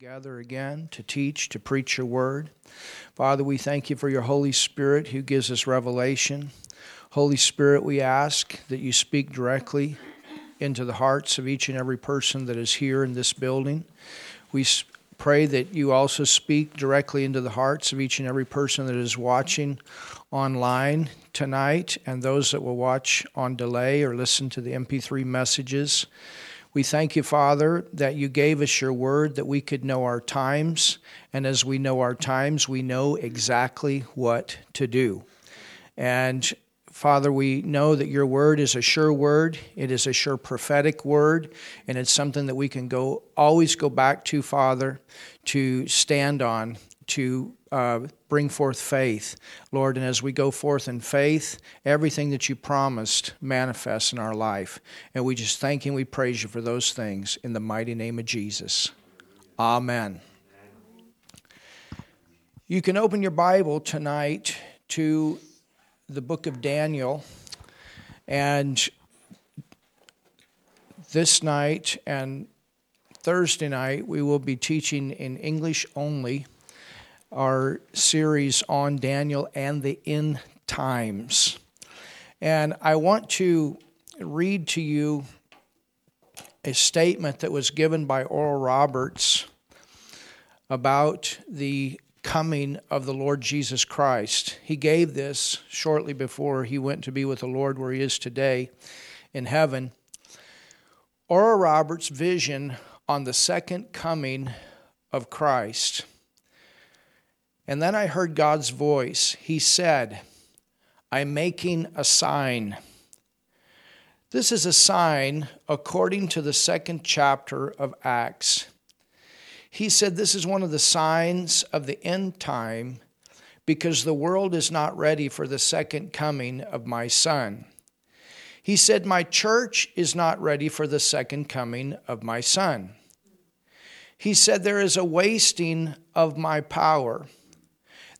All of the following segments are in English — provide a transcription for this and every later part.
together again to teach, to preach your word. Father, we thank you for your Holy Spirit who gives us revelation. Holy Spirit, we ask that you speak directly into the hearts of each and every person that is here in this building. We pray that you also speak directly into the hearts of each and every person that is watching online tonight and those that will watch on delay or listen to the MP3 messages. We thank you, Father, that you gave us your word that we could know our times. And as we know our times, we know exactly what to do. And Father, we know that your word is a sure word. It is a sure prophetic word, and it's something that we can go always go back to, Father, to stand on to uh, bring forth faith, Lord. And as we go forth in faith, everything that you promised manifests in our life. And we just thank you and we praise you for those things in the mighty name of Jesus. Amen. You can open your Bible tonight to the book of Daniel. And this night and Thursday night, we will be teaching in English only our series on Daniel and the end times. And I want to read to you a statement that was given by Oral Roberts about the coming of the Lord Jesus Christ. He gave this shortly before he went to be with the Lord where he is today in heaven. Oral Roberts' vision on the second coming of Christ. And then I heard God's voice. He said, I'm making a sign. This is a sign according to the second chapter of Acts. He said this is one of the signs of the end time because the world is not ready for the second coming of my Son. He said, My church is not ready for the second coming of my Son. He said, There is a wasting of my power.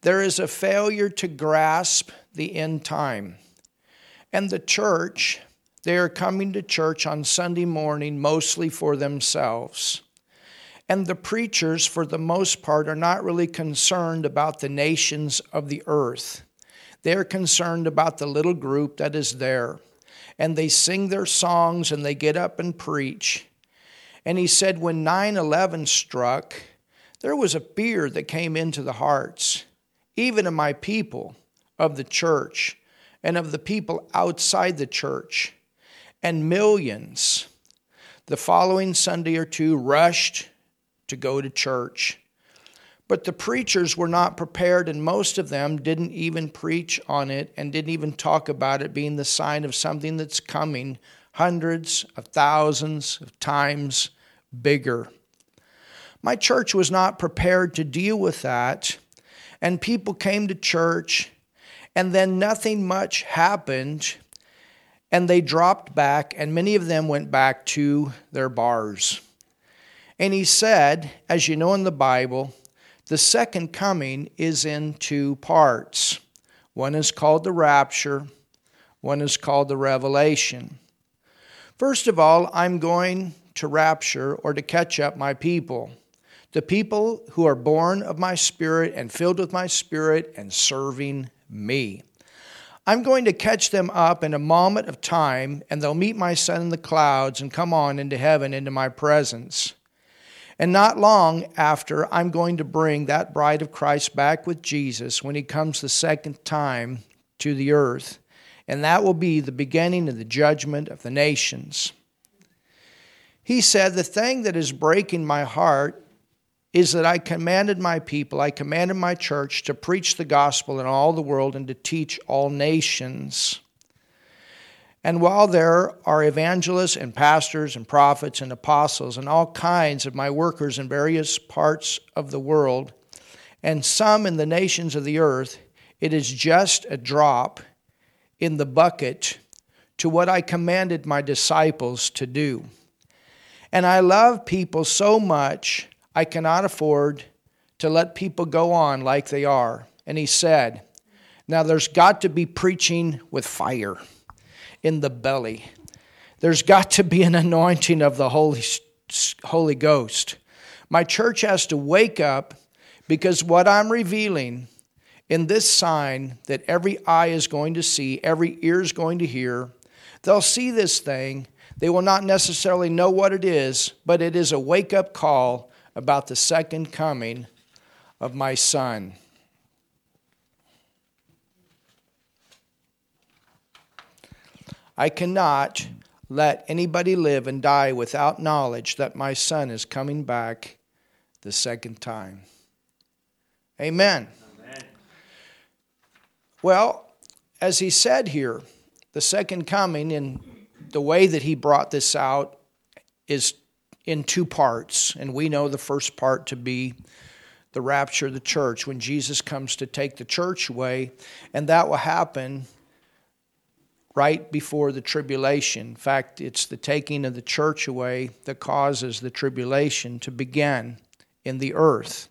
There is a failure to grasp the end time. And the church, they are coming to church on Sunday morning mostly for themselves. And the preachers, for the most part, are not really concerned about the nations of the earth. They're concerned about the little group that is there. And they sing their songs and they get up and preach. And he said, when 9 11 struck, there was a fear that came into the hearts even of my people of the church and of the people outside the church. And millions the following Sunday or two rushed to go to church. But the preachers were not prepared, and most of them didn't even preach on it and didn't even talk about it being the sign of something that's coming hundreds of thousands of times bigger. My church was not prepared to deal with that and people came to church, and then nothing much happened, and they dropped back, and many of them went back to their bars. And he said, as you know in the Bible, the second coming is in two parts. One is called the rapture, one is called the revelation. First of all, I'm going to rapture or to catch up my people the people who are born of my spirit and filled with my spirit and serving me. I'm going to catch them up in a moment of time, and they'll meet my son in the clouds and come on into heaven, into my presence. And not long after, I'm going to bring that bride of Christ back with Jesus when he comes the second time to the earth. And that will be the beginning of the judgment of the nations. He said, The thing that is breaking my heart is that I commanded my people, I commanded my church to preach the gospel in all the world and to teach all nations. And while there are evangelists and pastors and prophets and apostles and all kinds of my workers in various parts of the world, and some in the nations of the earth, it is just a drop in the bucket to what I commanded my disciples to do. And I love people so much I cannot afford to let people go on like they are. And he said, Now there's got to be preaching with fire in the belly. There's got to be an anointing of the Holy, Holy Ghost. My church has to wake up because what I'm revealing in this sign that every eye is going to see, every ear is going to hear, they'll see this thing. They will not necessarily know what it is, but it is a wake up call about the second coming of my son. I cannot let anybody live and die without knowledge that my son is coming back the second time. Amen. Amen. Well, as he said here, the second coming, and the way that he brought this out is in two parts. And we know the first part to be the rapture of the church, when Jesus comes to take the church away. And that will happen right before the tribulation. In fact, it's the taking of the church away that causes the tribulation to begin in the earth.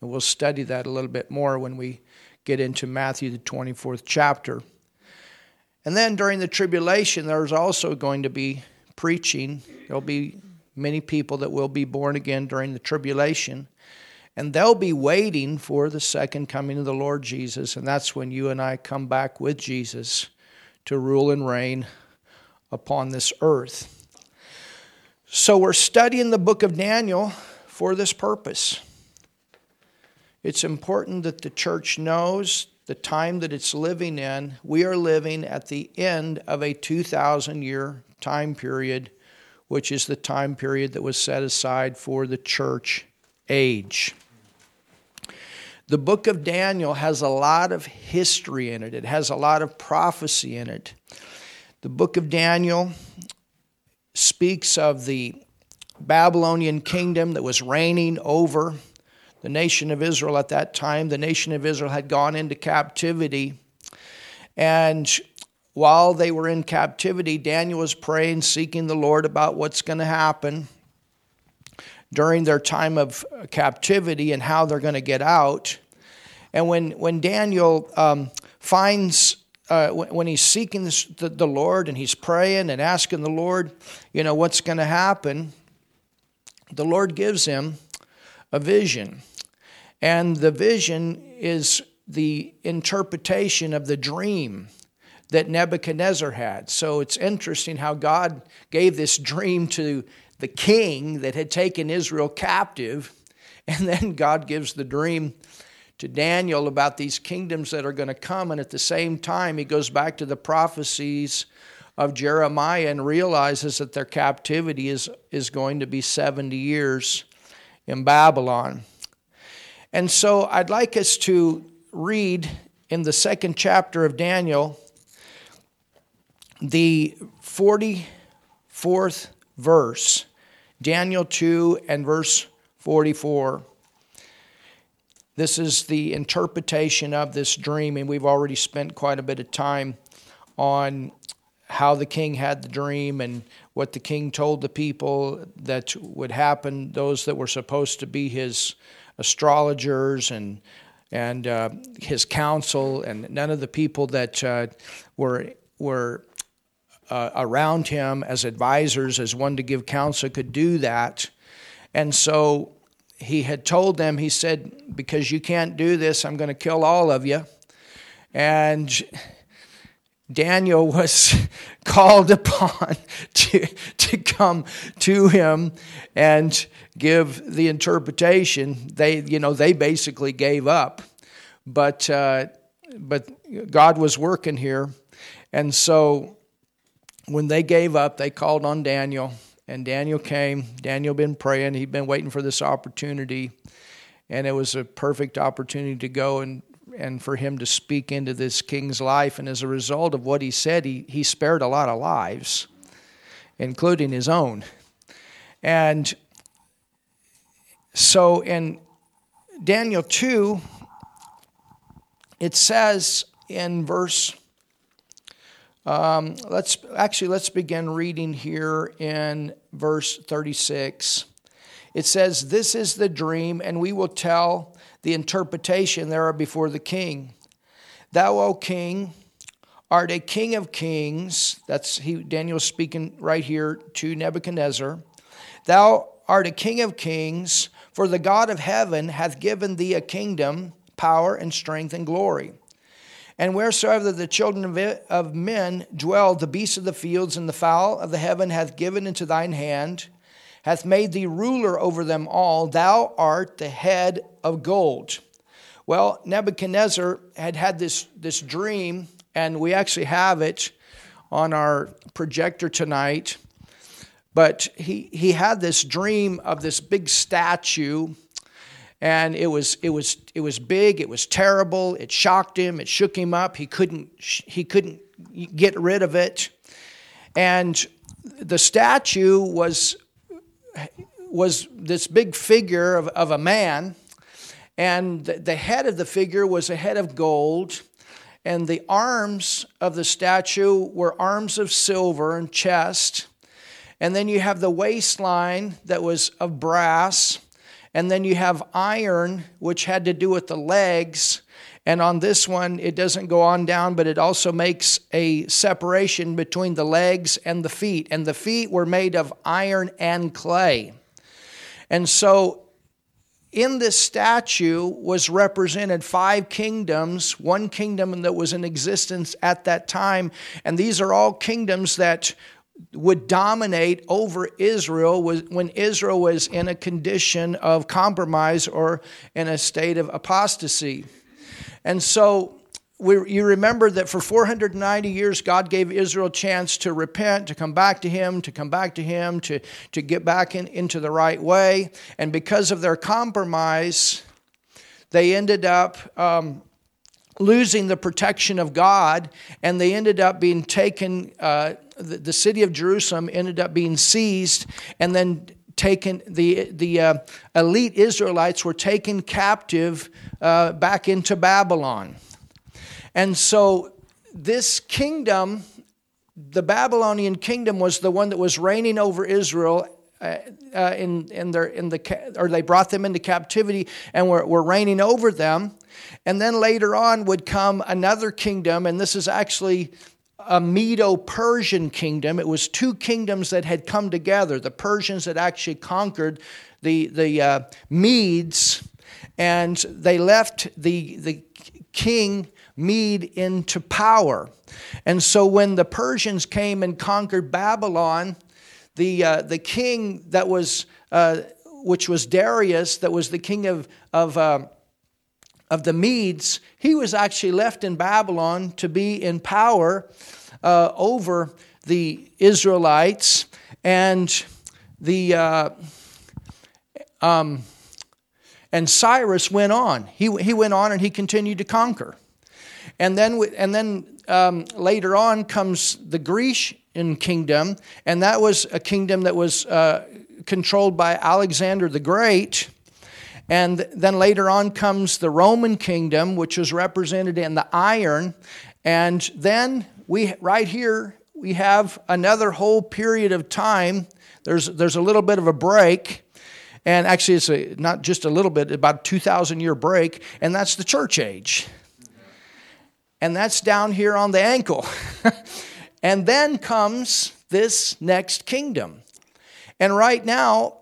And we'll study that a little bit more when we get into Matthew, the 24th chapter. And then during the tribulation, there's also going to be preaching. There'll be many people that will be born again during the tribulation. And they'll be waiting for the second coming of the Lord Jesus. And that's when you and I come back with Jesus to rule and reign upon this earth. So we're studying the book of Daniel for this purpose. It's important that the church knows the time that it's living in. We are living at the end of a 2,000 year time period, which is the time period that was set aside for the church age. The book of Daniel has a lot of history in it, it has a lot of prophecy in it. The book of Daniel speaks of the Babylonian kingdom that was reigning over the nation of Israel at that time. The nation of Israel had gone into captivity. And while they were in captivity, Daniel was praying, seeking the Lord about what's going to happen during their time of captivity and how they're going to get out. And when, when Daniel um, finds, uh, when he's seeking the, the Lord and he's praying and asking the Lord, you know, what's going to happen, the Lord gives him a vision. And the vision is the interpretation of the dream that Nebuchadnezzar had. So it's interesting how God gave this dream to the king that had taken Israel captive, and then God gives the dream to Daniel about these kingdoms that are going to come. And at the same time, he goes back to the prophecies of Jeremiah and realizes that their captivity is, is going to be 70 years in Babylon. And so I'd like us to read in the second chapter of Daniel the 44th verse. Daniel 2 and verse 44. This is the interpretation of this dream, and we've already spent quite a bit of time on how the king had the dream and what the king told the people that would happen, those that were supposed to be his astrologers and and uh, his council, and none of the people that uh, were were uh, around him as advisors, as one to give counsel, could do that. And so he had told them, he said, Because you can't do this, I'm going to kill all of you. And Daniel was called upon to, to come to him and give the interpretation. They, you know, they basically gave up. But, uh, but God was working here. And so when they gave up, they called on Daniel, and Daniel came. Daniel been praying. He'd been waiting for this opportunity, and it was a perfect opportunity to go and and for him to speak into this king's life. And as a result of what he said, he, he spared a lot of lives, including his own. And so in Daniel 2, it says in verse um, let's actually let's begin reading here in verse 36. It says, "This is the dream, and we will tell the interpretation thereof before the king. Thou, O king, art a king of kings." That's he Daniel speaking right here to Nebuchadnezzar. Thou art a king of kings, For the God of heaven hath given thee a kingdom, power, and strength, and glory. And wheresoever the children of, of men dwell, the beasts of the fields and the fowl of the heaven hath given into thine hand, hath made thee ruler over them all. Thou art the head of gold. Well, Nebuchadnezzar had had this, this dream, and we actually have it on our projector tonight. But he, he had this dream of this big statue and it was it was it was big it was terrible it shocked him it shook him up he couldn't he couldn't get rid of it. And the statue was was this big figure of, of a man and the head of the figure was a head of gold and the arms of the statue were arms of silver and chest. And then you have the waistline that was of brass and then you have iron, which had to do with the legs. And on this one, it doesn't go on down, but it also makes a separation between the legs and the feet. And the feet were made of iron and clay. And so in this statue was represented five kingdoms, one kingdom that was in existence at that time. And these are all kingdoms that would dominate over Israel was when Israel was in a condition of compromise or in a state of apostasy. And so we, you remember that for 490 years, God gave Israel a chance to repent, to come back to Him, to come back to Him, to, to get back in, into the right way. And because of their compromise, they ended up um, losing the protection of God, and they ended up being taken. Uh, the, the city of Jerusalem ended up being seized and then taken the the uh, elite Israelites were taken captive uh, back into Babylon, and so this kingdom, the Babylonian kingdom, was the one that was reigning over Israel. Uh, uh in in their in the or they brought them into captivity and were, were reigning over them, and then later on would come another kingdom, and this is actually a Medo Persian kingdom. It was two kingdoms that had come together. The Persians had actually conquered the, the uh, Medes, and they left the, the king Mede into power. And so when the Persians came and conquered Babylon, the, uh, the king that was, uh, which was Darius, that was the king of, of, uh, of the Medes, he was actually left in Babylon to be in power uh, over the Israelites, and the uh, um, and Cyrus went on. He he went on and he continued to conquer, and then and then um, later on comes the Grecian kingdom, and that was a kingdom that was uh, controlled by Alexander the Great. And then later on comes the Roman kingdom, which is represented in the iron. And then we right here we have another whole period of time. There's there's a little bit of a break, and actually it's a, not just a little bit, about a 2,000 year break, and that's the church age, and that's down here on the ankle, and then comes this next kingdom, and right now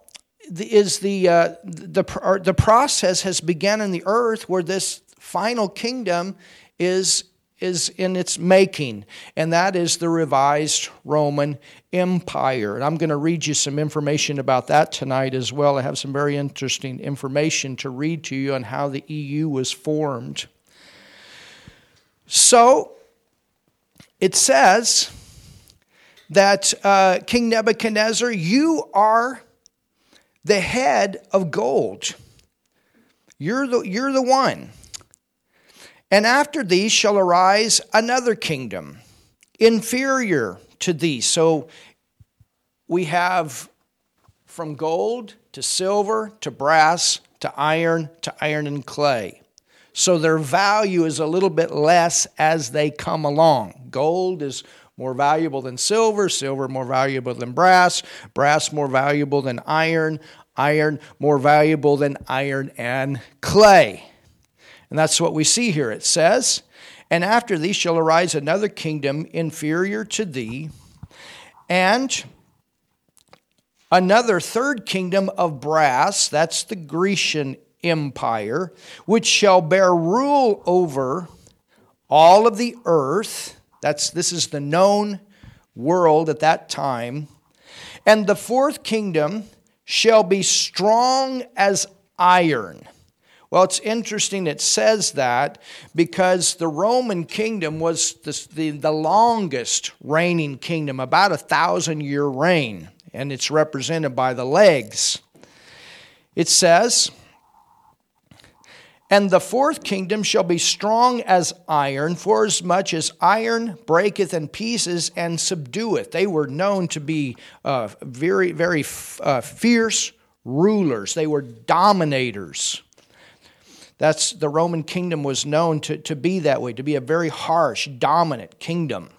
is the uh, the the process has begun in the earth where this final kingdom is is in its making, and that is the revised Roman Empire. And I'm going to read you some information about that tonight as well. I have some very interesting information to read to you on how the EU was formed. So, it says that uh, King Nebuchadnezzar, you are the head of gold. You're the, you're the one. And after these shall arise another kingdom, inferior to these. So we have from gold to silver to brass to iron to iron and clay. So their value is a little bit less as they come along. Gold is more valuable than silver, silver more valuable than brass, brass more valuable than iron, iron more valuable than iron and clay. And that's what we see here. It says, And after thee shall arise another kingdom inferior to thee, and another third kingdom of brass, that's the Grecian Empire, which shall bear rule over all of the earth. That's this is the known world at that time. And the fourth kingdom shall be strong as iron. Well, it's interesting it says that because the Roman kingdom was the, the, the, longest reigning kingdom, about a thousand year reign, and it's represented by the legs. It says, and the fourth kingdom shall be strong as iron, forasmuch as iron breaketh in pieces and subdueth. They were known to be uh, very, very uh, fierce rulers, they were dominators. That's the Roman kingdom was known to, to be that way, to be a very harsh, dominant kingdom.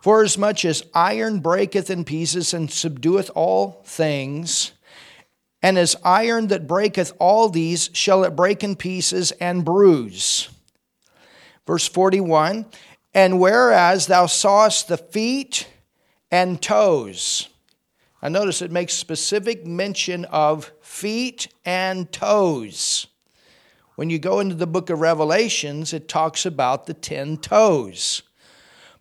Forasmuch as iron breaketh in pieces and subdueth all things, and as iron that breaketh all these, shall it break in pieces and bruise. Verse 41 And whereas thou sawest the feet and toes, I notice it makes specific mention of feet and toes. When you go into the book of Revelations, it talks about the ten toes.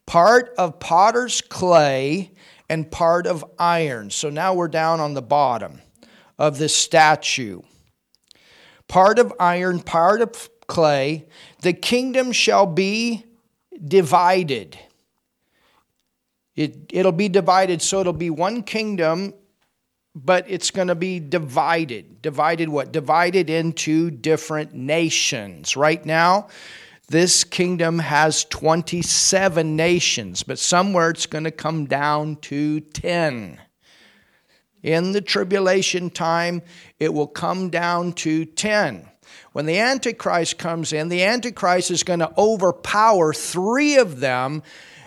Part of potter's clay and part of iron. So now we're down on the bottom of the statue. Part of iron, part of clay. The kingdom shall be divided. It, it'll be divided, so it'll be one kingdom, but it's going to be divided. Divided what? Divided into different nations. Right now, this kingdom has 27 nations, but somewhere it's going to come down to 10. In the tribulation time, it will come down to 10. When the Antichrist comes in, the Antichrist is going to overpower three of them,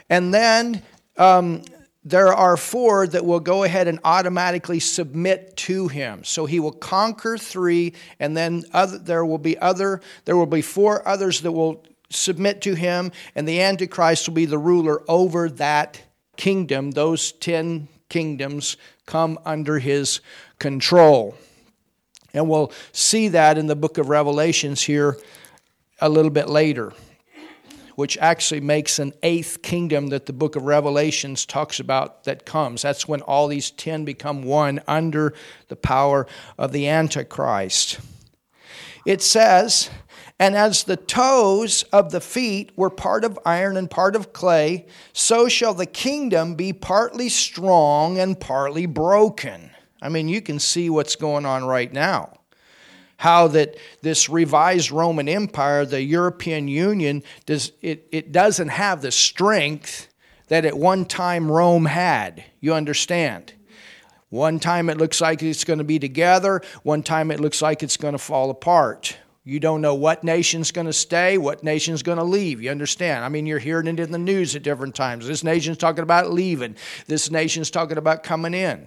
and then um, there are four that will go ahead and automatically submit to him. So he will conquer three, and then other, there will be other. There will be four others that will submit to him, and the Antichrist will be the ruler over that kingdom. Those ten kingdoms come under his control. And we'll see that in the book of Revelations here a little bit later, which actually makes an eighth kingdom that the book of Revelations talks about that comes. That's when all these ten become one under the power of the Antichrist. It says, and as the toes of the feet were part of iron and part of clay, so shall the kingdom be partly strong and partly broken. I mean, you can see what's going on right now. How that this revised Roman Empire, the European Union, does it, it doesn't have the strength that at one time Rome had. You understand? One time it looks like it's going to be together, one time it looks like it's going to fall apart. You don't know what nation's going to stay, what nation's going to leave. You understand? I mean, you're hearing it in the news at different times. This nation's talking about leaving, this nation's talking about coming in.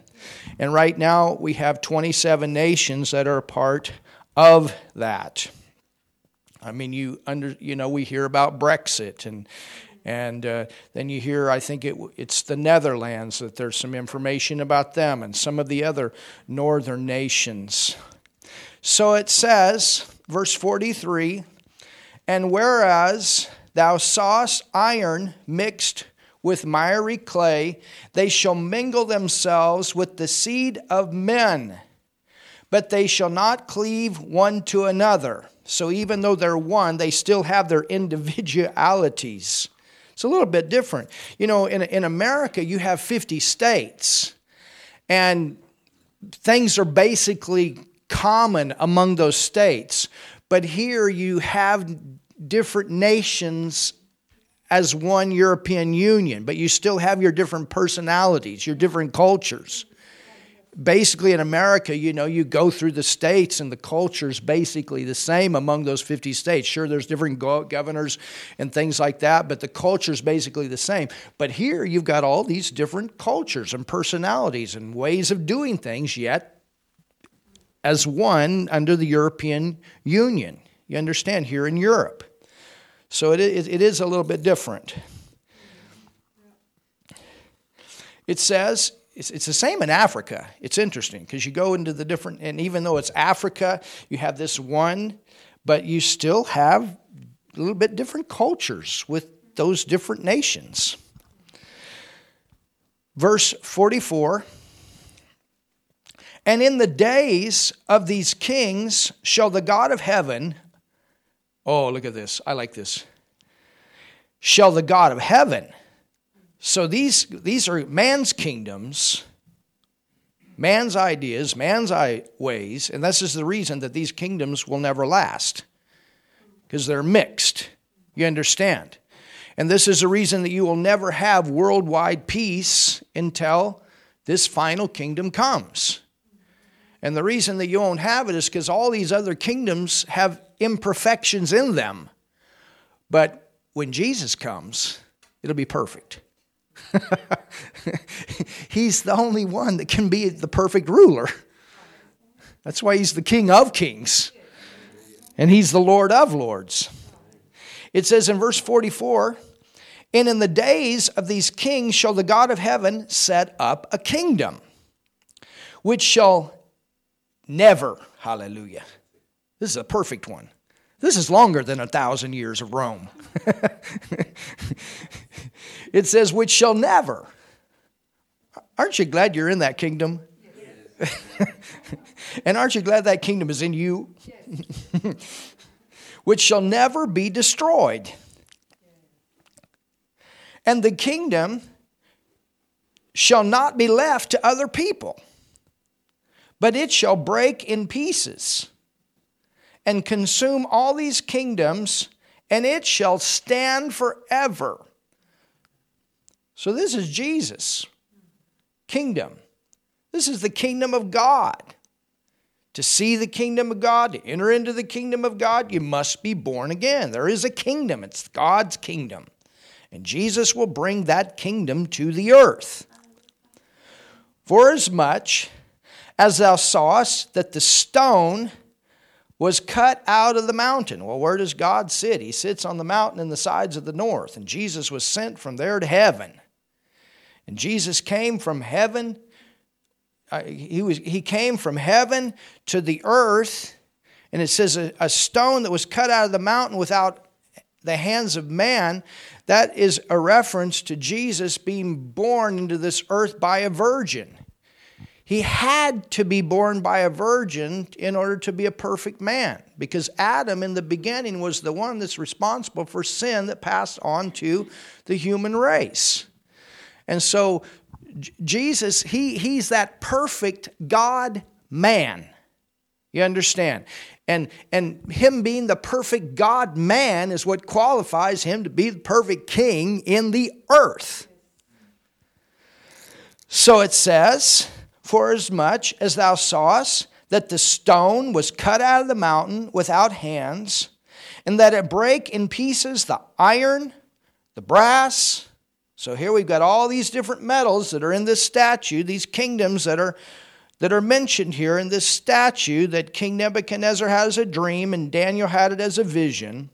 And right now, we have 27 nations that are a part of that. I mean, you under you know we hear about Brexit and and uh, then you hear I think it, it's the Netherlands that there's some information about them and some of the other northern nations. So it says verse 43 And whereas thou sawest iron mixed with miry clay, they shall mingle themselves with the seed of men, but they shall not cleave one to another. So even though they're one, they still have their individualities. It's a little bit different. You know, in, in America, you have 50 states, and things are basically common among those states. But here you have different nations as one European Union, but you still have your different personalities, your different cultures. Basically, in America, you know, you go through the states and the culture's basically the same among those 50 states. Sure, there's different governors and things like that, but the culture's basically the same. But here, you've got all these different cultures and personalities and ways of doing things, yet as one under the European Union. You understand, here in Europe. So it is, a little bit different. It says it's, it's the same in Africa. It's interesting because you go into the different, and even though it's Africa, you have this one, but you still have a little bit different cultures with those different nations. Verse 44 And in the days of these kings shall the God of heaven, oh, look at this, I like this, shall the God of heaven so these, these are man's kingdoms, man's ideas, man's ways, and this is the reason that these kingdoms will never last because they're mixed. You understand? And this is the reason that you will never have worldwide peace until this final kingdom comes. And the reason that you won't have it is because all these other kingdoms have imperfections in them. But when Jesus comes, it'll be perfect. he's the only one that can be the perfect ruler. That's why he's the King of kings. And he's the Lord of lords. It says in verse 44 And in the days of these kings shall the God of heaven set up a kingdom, which shall never, hallelujah. This is a perfect one. This is longer than a thousand years of Rome. it says, which shall never. Aren't you glad you're in that kingdom? and aren't you glad that kingdom is in you? which shall never be destroyed. And the kingdom shall not be left to other people, but it shall break in pieces and consume all these kingdoms, and it shall stand forever. So, this is Jesus' kingdom. This is the kingdom of God. To see the kingdom of God, to enter into the kingdom of God, you must be born again. There is a kingdom, it's God's kingdom. And Jesus will bring that kingdom to the earth. For as thou sawest that the stone was cut out of the mountain. Well, where does God sit? He sits on the mountain in the sides of the north, and Jesus was sent from there to heaven. And Jesus came from heaven. Uh, he, was, he came from heaven to the earth, and it says a, a stone that was cut out of the mountain without the hands of man. That is a reference to Jesus being born into this earth by a virgin. He had to be born by a virgin in order to be a perfect man because Adam in the beginning was the one that's responsible for sin that passed on to the human race. And so Jesus, he, he's that perfect God man. You understand? And, and him being the perfect God man is what qualifies him to be the perfect king in the earth. So it says, Forasmuch as thou sawest that the stone was cut out of the mountain without hands, and that it brake in pieces the iron, the brass. So here we've got all these different metals that are in this statue, these kingdoms that are that are mentioned here in this statue that King Nebuchadnezzar had as a dream and Daniel had it as a vision.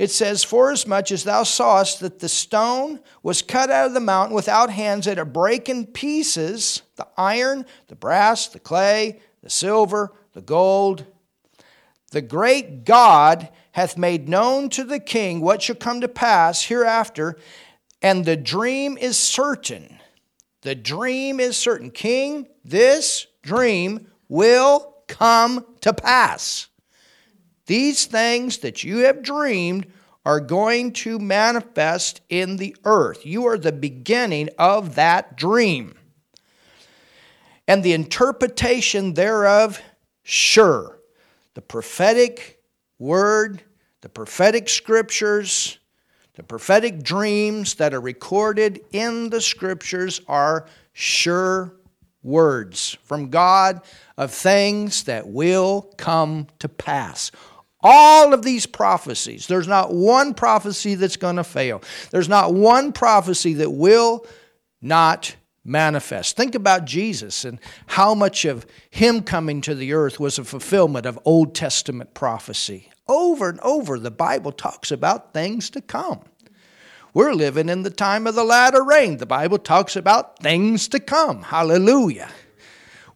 It says, Forasmuch as thou sawest that the stone was cut out of the mountain without hands, that it brake in pieces the iron, the brass, the clay, the silver, the gold. The great God hath made known to the king what shall come to pass hereafter, and the dream is certain. The dream is certain. King, this dream will come to pass. These things that you have dreamed are going to manifest in the earth. You are the beginning of that dream. And the interpretation thereof, sure. The prophetic word, the prophetic scriptures, the prophetic dreams that are recorded in the scriptures are sure words from God of things that will come to pass. All of these prophecies, there's not one prophecy that's going to fail. There's not one prophecy that will not manifest. Think about Jesus and how much of him coming to the earth was a fulfillment of Old Testament prophecy. Over and over, the Bible talks about things to come. We're living in the time of the latter rain. The Bible talks about things to come. Hallelujah.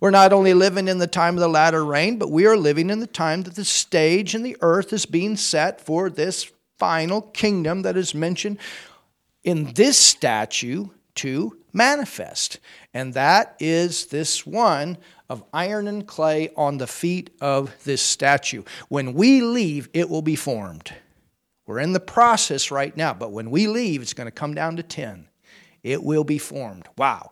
We're not only living in the time of the latter rain, but we are living in the time that the stage in the earth is being set for this final kingdom that is mentioned in this statue to manifest. And that is this one of iron and clay on the feet of this statue. When we leave, it will be formed. We're in the process right now, but when we leave, it's going to come down to 10. It will be formed. Wow.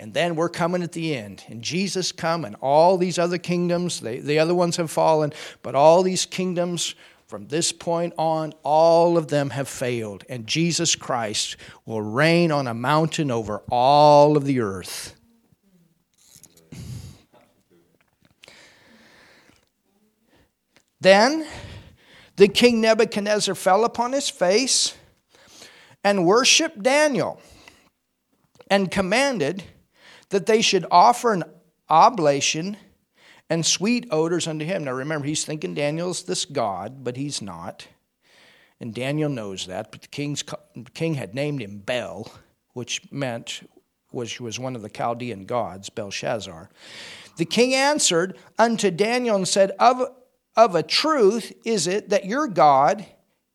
And then we're coming at the end. And Jesus come and all these other kingdoms, they, the other ones have fallen, but all these kingdoms from this point on, all of them have failed. And Jesus Christ will reign on a mountain over all of the earth. Then the king Nebuchadnezzar fell upon his face and worshiped Daniel and commanded that they should offer an oblation and sweet odors unto him. Now remember, he's thinking Daniel's this God, but he's not. And Daniel knows that, but the king's, king had named him Bel, which meant which was one of the Chaldean gods, Belshazzar. The king answered unto Daniel and said, Of of a truth is it that your God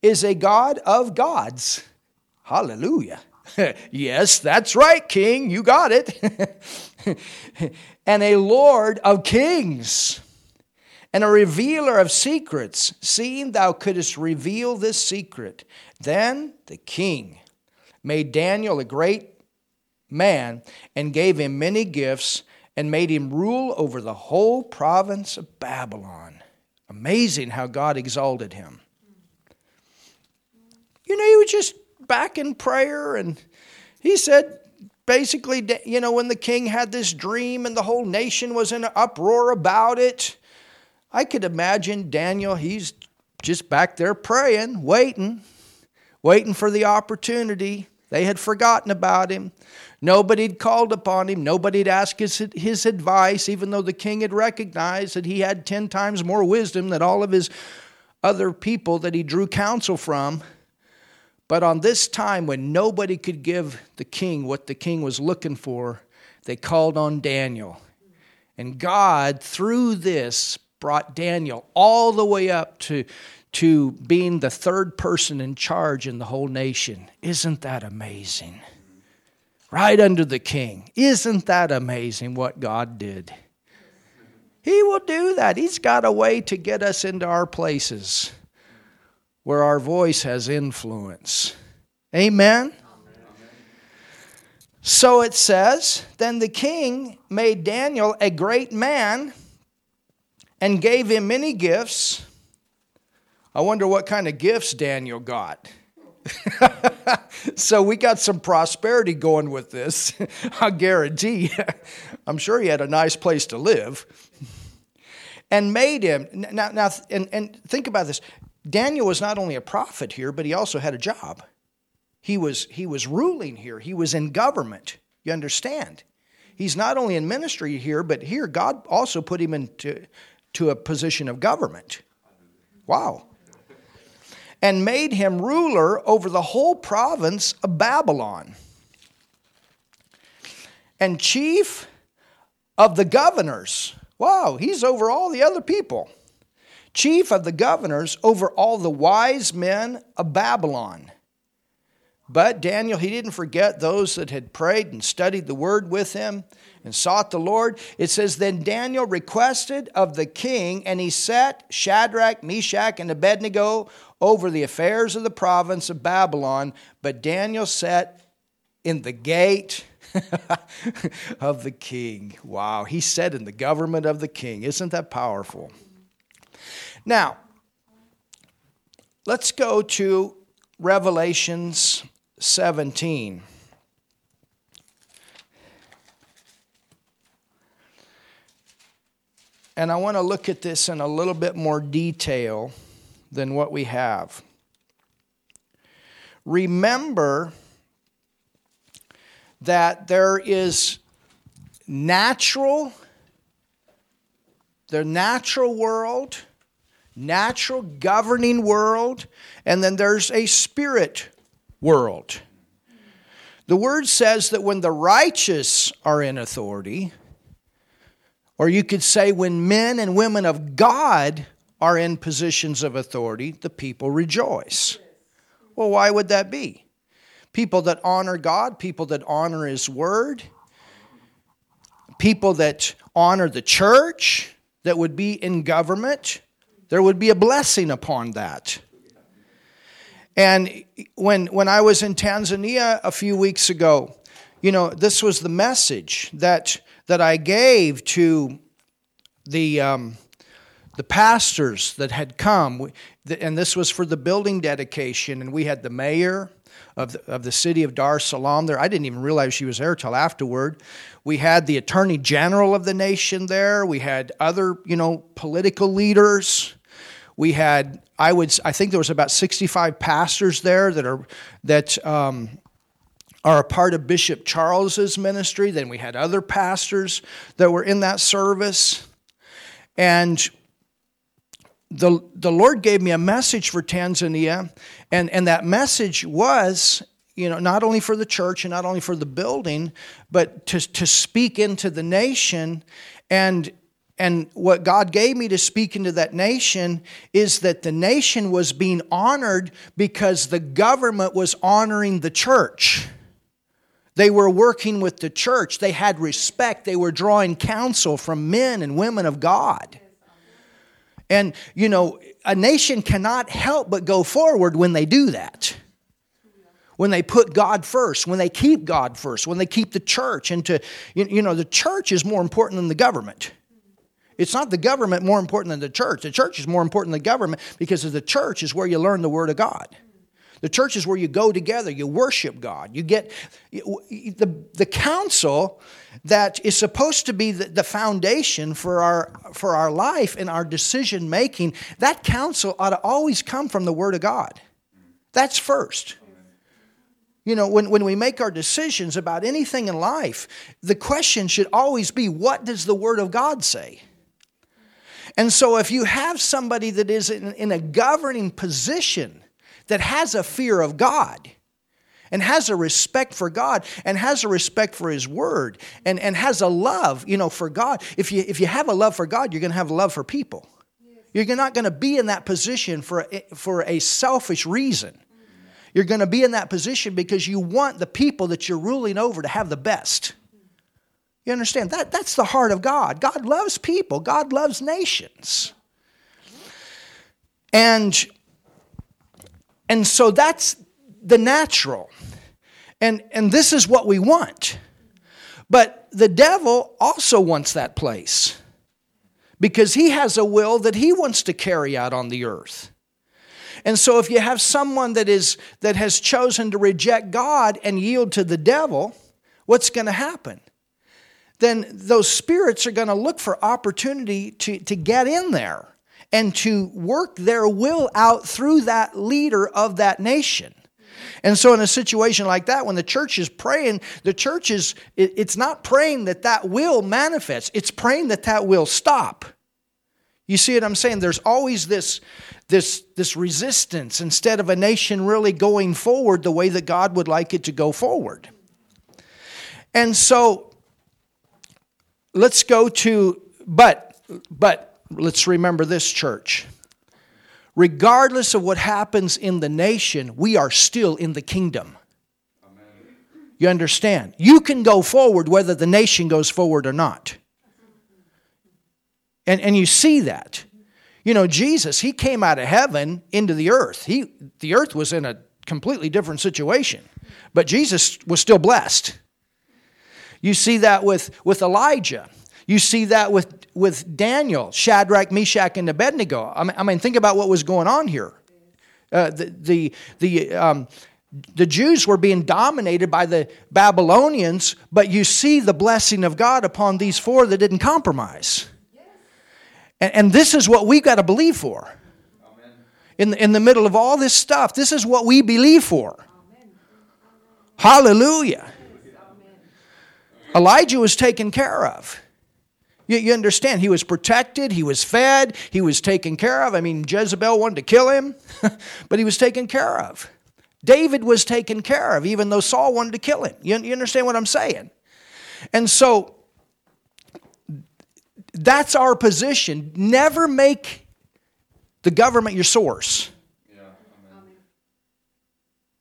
is a God of gods. Hallelujah. yes, that's right, King. You got it. and a Lord of kings and a revealer of secrets, seeing thou couldst reveal this secret. Then the king made Daniel a great man and gave him many gifts and made him rule over the whole province of Babylon. Amazing how God exalted him. You know, he was just back in prayer, and he said, basically, you know, when the king had this dream and the whole nation was in an uproar about it, I could imagine Daniel, he's just back there praying, waiting, waiting for the opportunity. They had forgotten about him. Nobody'd called upon him. Nobody'd asked his, his advice, even though the king had recognized that he had 10 times more wisdom than all of his other people that he drew counsel from. But on this time, when nobody could give the king what the king was looking for, they called on Daniel. And God, through this, brought Daniel all the way up to, to being the third person in charge in the whole nation. Isn't that amazing? right under the king. Isn't that amazing what God did? He will do that. He's got a way to get us into our places where our voice has influence. Amen? So it says, Then the king made Daniel a great man and gave him many gifts. I wonder what kind of gifts Daniel got. so we got some prosperity going with this. I guarantee. I'm sure he had a nice place to live. And made him now now and, and think about this. Daniel was not only a prophet here, but he also had a job. He was he was ruling here. He was in government. You understand? He's not only in ministry here, but here God also put him into to a position of government. Wow and made him ruler over the whole province of Babylon and chief of the governors. Wow, he's over all the other people. Chief of the governors over all the wise men of Babylon. But Daniel, he didn't forget those that had prayed and studied the word with him and sought the Lord. It says, Then Daniel requested of the king, and he set Shadrach, Meshach, and Abednego over the affairs of the province of Babylon, but Daniel sat in the gate of the king. Wow, he sat in the government of the king. Isn't that powerful? Now, let's go to Revelations 17. And I want to look at this in a little bit more detail than what we have. Remember that there is natural, the natural world, natural governing world, and then there's a spirit world. The word says that when the righteous are in authority, or you could say when men and women of God are in positions of authority, the people rejoice. Well, why would that be? People that honor God, people that honor His Word, people that honor the church, that would be in government, there would be a blessing upon that. And when, when I was in Tanzania a few weeks ago, you know, this was the message that, that I gave to the, um, the pastors that had come. And this was for the building dedication. And we had the mayor of the, of the city of Dar es Salaam there. I didn't even realize she was there till afterward. We had the attorney general of the nation there. We had other, you know, political leaders. We had, I would, I think there was about 65 pastors there that are that um, are a part of Bishop Charles's ministry. Then we had other pastors that were in that service, and the the Lord gave me a message for Tanzania, and and that message was you know, not only for the church and not only for the building, but to, to speak into the nation. And and what God gave me to speak into that nation is that the nation was being honored because the government was honoring the church. They were working with the church. They had respect. They were drawing counsel from men and women of God. And, you know, a nation cannot help but go forward when they do that. When they put God first, when they keep God first, when they keep the church into, you know, the church is more important than the government. It's not the government more important than the church. The church is more important than the government because the church is where you learn the Word of God. The church is where you go together, you worship God. You get the, the counsel that is supposed to be the, the foundation for our, for our life and our decision making. That counsel ought to always come from the Word of God. That's first. You know, when, when we make our decisions about anything in life, the question should always be what does the Word of God say? And so, if you have somebody that is in, in a governing position that has a fear of God, and has a respect for God and has a respect for His Word and, and has a love, you know, for God. If you, if you have a love for God, you're going to have a love for people. You're not going to be in that position for a, for a selfish reason. You're going to be in that position because you want the people that you're ruling over to have the best. You understand? That, that's the heart of God. God loves people, God loves nations. And, and so that's the natural. And, and this is what we want. But the devil also wants that place because he has a will that he wants to carry out on the earth. And so if you have someone that is that has chosen to reject God and yield to the devil, what's going to happen? Then those spirits are going to look for opportunity to, to get in there and to work their will out through that leader of that nation. And so, in a situation like that, when the church is praying, the church is, it's not praying that that will manifest, it's praying that that will stop. You see what I'm saying? There's always this, this, this resistance instead of a nation really going forward the way that God would like it to go forward. And so, let's go to, but, but let's remember this, church. Regardless of what happens in the nation, we are still in the kingdom. You understand? You can go forward whether the nation goes forward or not. And, and you see that. You know, Jesus, he came out of heaven into the earth. He, the earth was in a completely different situation, but Jesus was still blessed. You see that with, with Elijah. You see that with, with Daniel, Shadrach, Meshach, and Abednego. I mean, I mean think about what was going on here. Uh, the the, the, um, the Jews were being dominated by the Babylonians, but you see the blessing of God upon these four that didn't compromise. And, and this is what we've got to believe for. In in the middle of all this stuff, this is what we believe for. Hallelujah. Elijah was taken care of. You, you, understand, he was protected, he was fed, he was taken care of. I mean, Jezebel wanted to kill him, but he was taken care of. David was taken care of, even though Saul wanted to kill him. You, you understand what I'm saying? And so that's our position. Never make the government your source.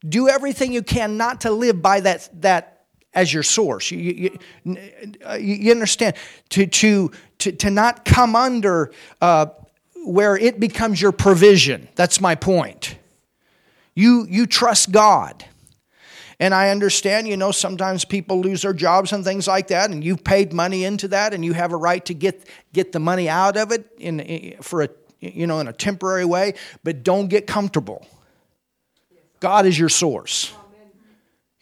Do everything you can not to live by that, that as your source. You, you, you understand? To, to, to, to not come under uh, where it becomes your provision. That's my point. You, you trust God. And I understand, you know, sometimes people lose their jobs and things like that, and you've paid money into that, and you have a right to get, get the money out of it in, in for a, you know, in a temporary way, but don't get comfortable. God is your source.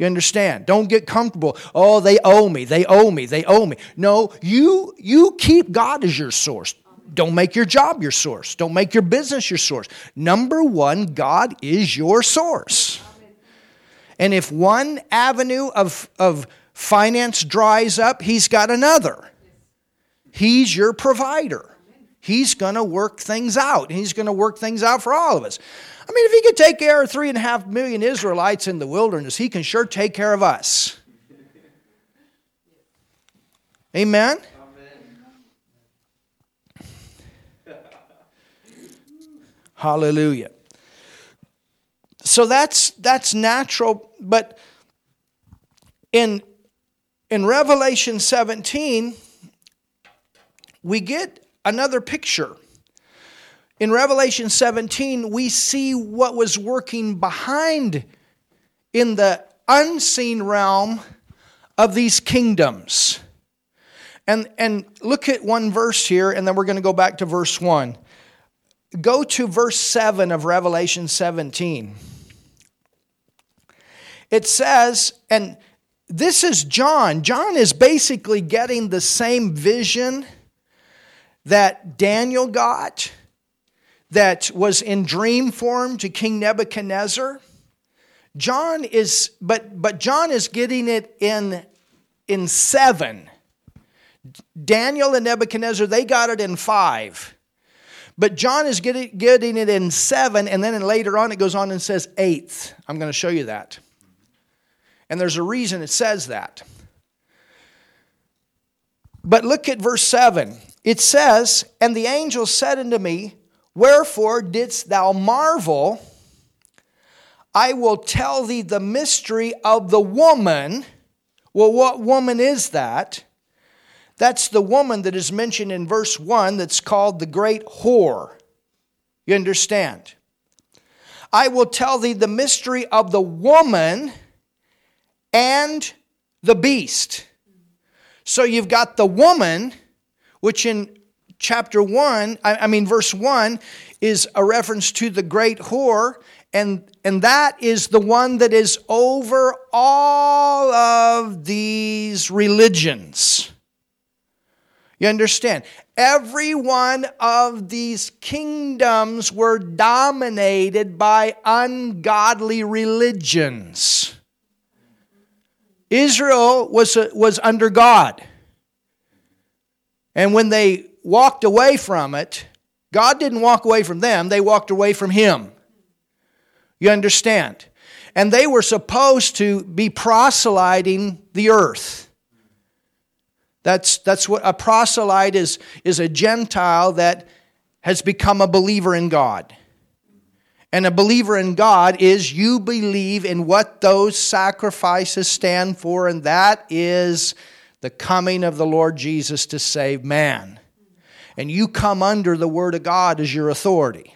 You understand? Don't get comfortable. Oh, they owe me. They owe me. They owe me. No, you you keep God as your source. Don't make your job your source. Don't make your business your source. Number one, God is your source. And if one avenue of, of finance dries up, He's got another. He's your provider. He's going to work things out. He's going to work things out for all of us. I mean, if He could take care of three and a half million Israelites in the wilderness, He can sure take care of us. Amen? Hallelujah. So that's that's natural, but in in Revelation 17 we get another picture. In Revelation 17 we see what was working behind in the unseen realm of these kingdoms. And and look at one verse here and then we're going to go back to verse 1 go to verse 7 of Revelation 17. It says, and this is John. John is basically getting the same vision that Daniel got, that was in dream form to King Nebuchadnezzar. John is, but but John is getting it in in seven. Daniel and Nebuchadnezzar, they got it in five. But John is getting, getting it in seven, and then later on it goes on and says eighth. I'm going to show you that. And there's a reason it says that. But look at verse 7. It says, And the angel said unto me, Wherefore didst thou marvel? I will tell thee the mystery of the woman. Well, what woman is that? That's the woman that is mentioned in verse 1 that's called the great whore. You understand? I will tell thee the mystery of the woman and the beast. So you've got the woman, which in chapter 1, I mean, verse 1, is a reference to the great whore, and, and that is the one that is over all of these religions. You understand? Every one of these kingdoms were dominated by ungodly religions. Israel was, was under God. And when they walked away from it, God didn't walk away from them, they walked away from Him. You understand? And they were supposed to be proselyting the earth. That's, that's what a proselyte is, is a Gentile that has become a believer in God. And a believer in God is you believe in what those sacrifices stand for, and that is the coming of the Lord Jesus to save man. And you come under the Word of God as your authority.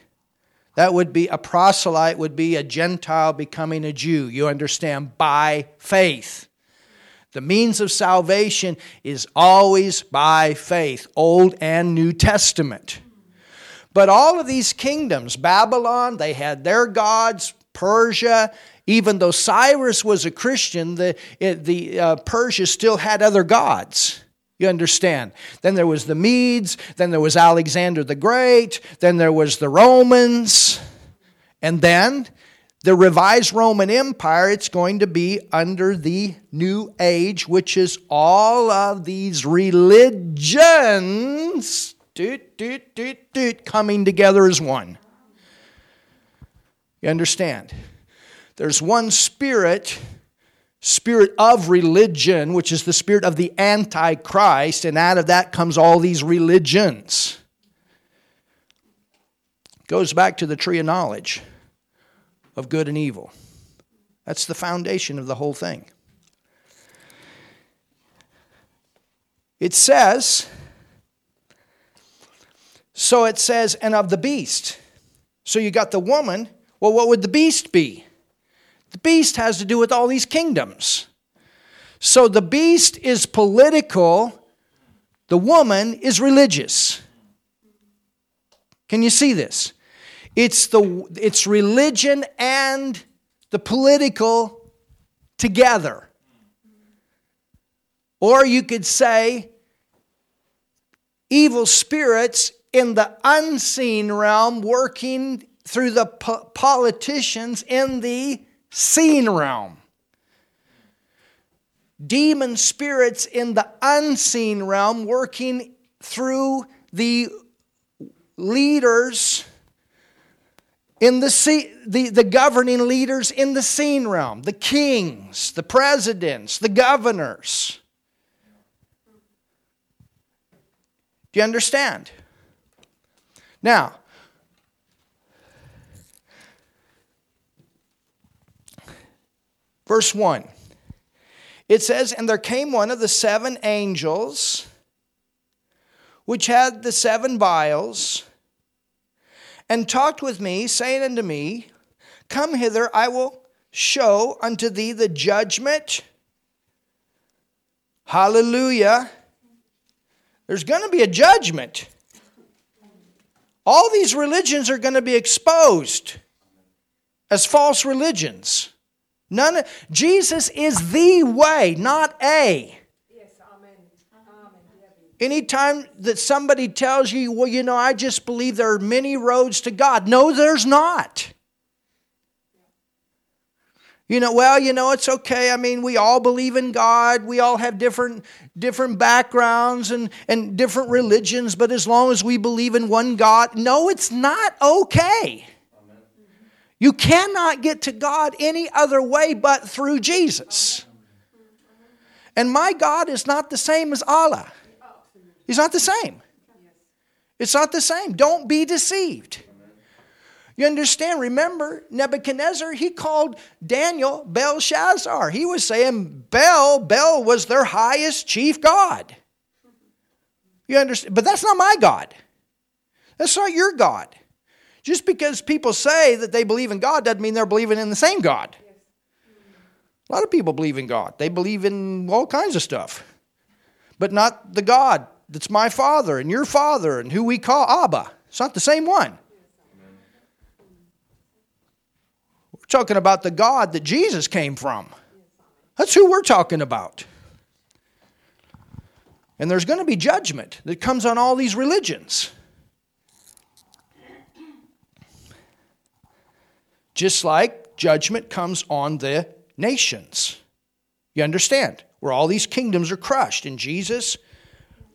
That would be a proselyte, would be a Gentile becoming a Jew. You understand? By faith. The means of salvation is always by faith, Old and New Testament. But all of these kingdoms, Babylon, they had their gods, Persia, even though Cyrus was a Christian, the, the uh, Persia still had other gods. You understand? Then there was the Medes, then there was Alexander the Great, then there was the Romans, and then the revised Roman Empire, it's going to be under the New Age, which is all of these religions doot, doot, doot, doot, coming together as one. You understand? There's one spirit, spirit of religion, which is the spirit of the Antichrist, and out of that comes all these religions. Goes back to the tree of knowledge of good and evil. That's the foundation of the whole thing. It says, so it says, and of the beast. So you got the woman. Well, what would the beast be? The beast has to do with all these kingdoms. So the beast is political, the woman is religious. Can you see this? It's the it's religion and the political together. Or you could say evil spirits in the unseen realm working through the po- politicians in the seen realm. Demon spirits in the unseen realm working through the leaders in the, the, the governing leaders in the seen realm, the kings, the presidents, the governors. Do you understand? Now, verse 1. It says, And there came one of the seven angels which had the seven vials and talked with me, saying unto me, Come hither, I will show unto thee the judgment. Hallelujah. There's going to be a judgment. All these religions are going to be exposed as false religions. None Jesus is the way, not a. Anytime that somebody tells you, well, you know, I just believe there are many roads to God. No, there's not. You know, well, you know, it's okay. I mean, we all believe in God. We all have different different backgrounds and, and different religions, but as long as we believe in one God, no, it's not okay. You cannot get to God any other way but through Jesus. And my God is not the same as Allah. He's not the same. It's not the same. Don't be deceived. You understand? Remember, Nebuchadnezzar, he called Daniel Belshazzar. He was saying Bel, Bel was their highest chief God. You understand? But that's not my God. That's not your God. Just because people say that they believe in God doesn't mean they're believing in the same God. A lot of people believe in God. They believe in all kinds of stuff, but not the God that's my father and your father and who we call Abba. It's not the same one. We're talking about the God that Jesus came from. That's who we're talking about. And there's going to be judgment that comes on all these religions. Just like judgment comes on the nations. You understand? Where all these kingdoms are crushed. And Jesus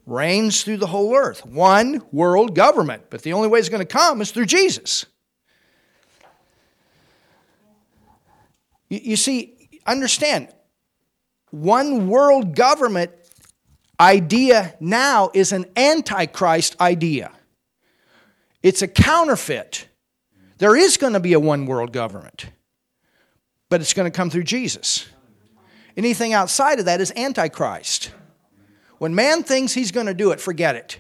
reigns through the whole earth. One world government. But the only way it's going to come is through Jesus. You, see, understand, one world government idea now is an antichrist idea. It's a counterfeit. There is going to be a one world government, but it's going to come through Jesus. Anything outside of that is antichrist. When man thinks he's going to do it, forget it.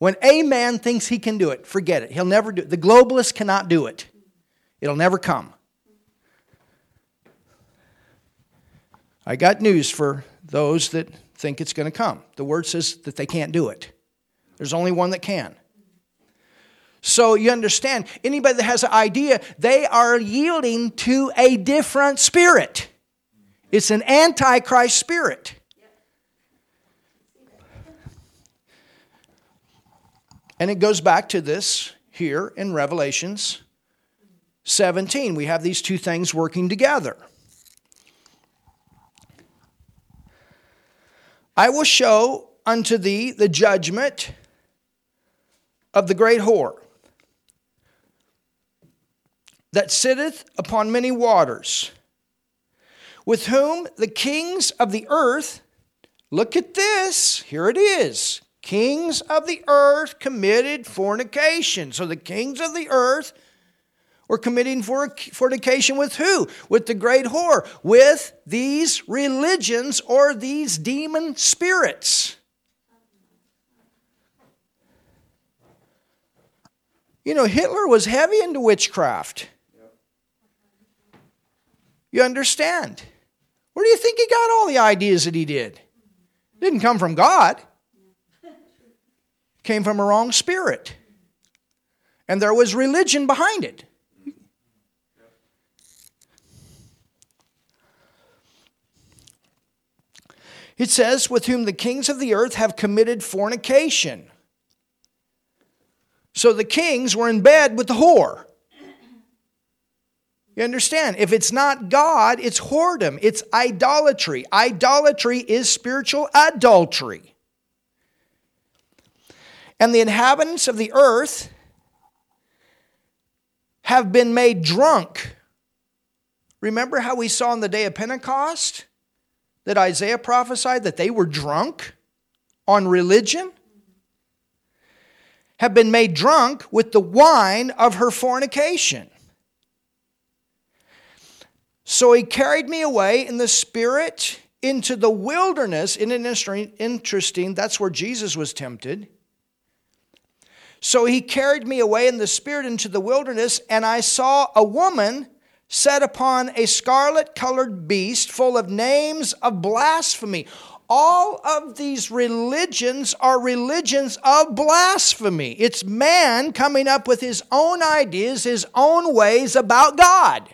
When a man thinks he can do it, forget it. He'll never do it. The globalist cannot do it. It'll never come. I got news for those that think it's going to come. The word says that they can't do it. There's only one that can. So you understand, anybody that has an idea, they are yielding to a different spirit. It's an antichrist spirit. And it goes back to this here in Revelations 17. We have these two things working together. I will show unto thee the judgment of the great whore, that sitteth upon many waters, with whom the kings of the earth, look at this, here it is. Kings of the earth committed fornication. So the kings of the earth were committing fornication with who? With the great whore, with these religions or these demon spirits. You know, Hitler was heavy into witchcraft. You understand? Where do you think he got all the ideas that he did? It didn't come from God. It came from a wrong spirit. And there was religion behind it. It says, with whom the kings of the earth have committed fornication. So the kings were in bed with the whore. You understand? If it's not God, it's whoredom, it's idolatry. Idolatry is spiritual adultery. And the inhabitants of the earth have been made drunk. Remember how we saw on the day of Pentecost that Isaiah prophesied that they were drunk on religion? have been made drunk with the wine of her fornication. So he carried me away in the spirit into the wilderness. In an interesting, that's where Jesus was tempted. So he carried me away in the spirit into the wilderness, and I saw a woman set upon a scarlet colored beast full of names of blasphemy all of these religions are religions of blasphemy. It's man coming up with his own ideas, his own ways about God,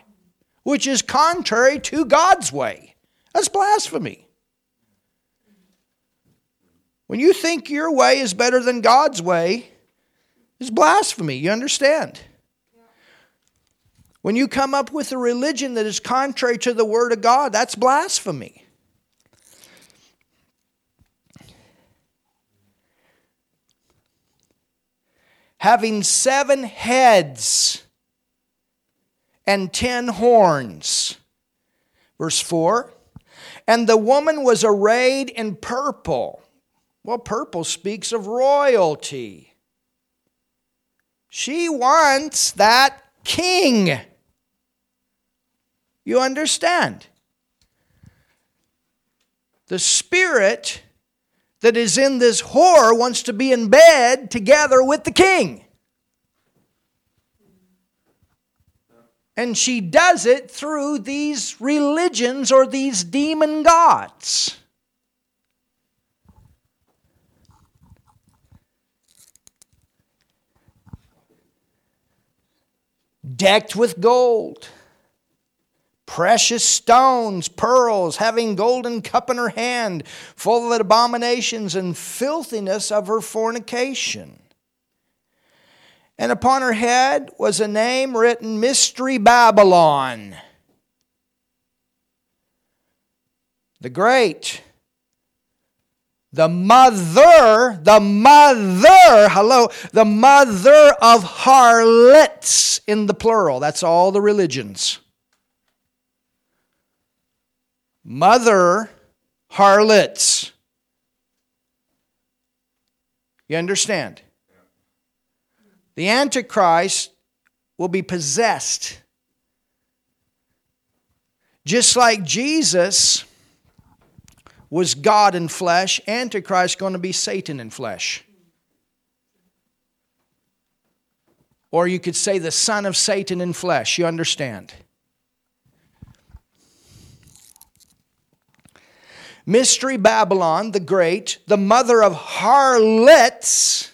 which is contrary to God's way. That's blasphemy. When you think your way is better than God's way, it's blasphemy. You understand? When you come up with a religion that is contrary to the Word of God, that's blasphemy. having seven heads and ten horns. Verse 4 And the woman was arrayed in purple. Well, purple speaks of royalty. She wants that king. You understand? The Spirit that is in this whore wants to be in bed together with the king. And she does it through these religions or these demon gods. Decked with gold precious stones, pearls, having golden cup in her hand, full of the abominations and filthiness of her fornication. And upon her head was a name written Mystery Babylon, the Great. The mother, the mother, hello, the mother of harlots in the plural. That's all the religions. mother harlots. You understand? The Antichrist will be possessed. Just like Jesus was God in flesh, Antichrist is going to be Satan in flesh. Or you could say the son of Satan in flesh. You understand? Mystery Babylon the Great, the mother of harlots.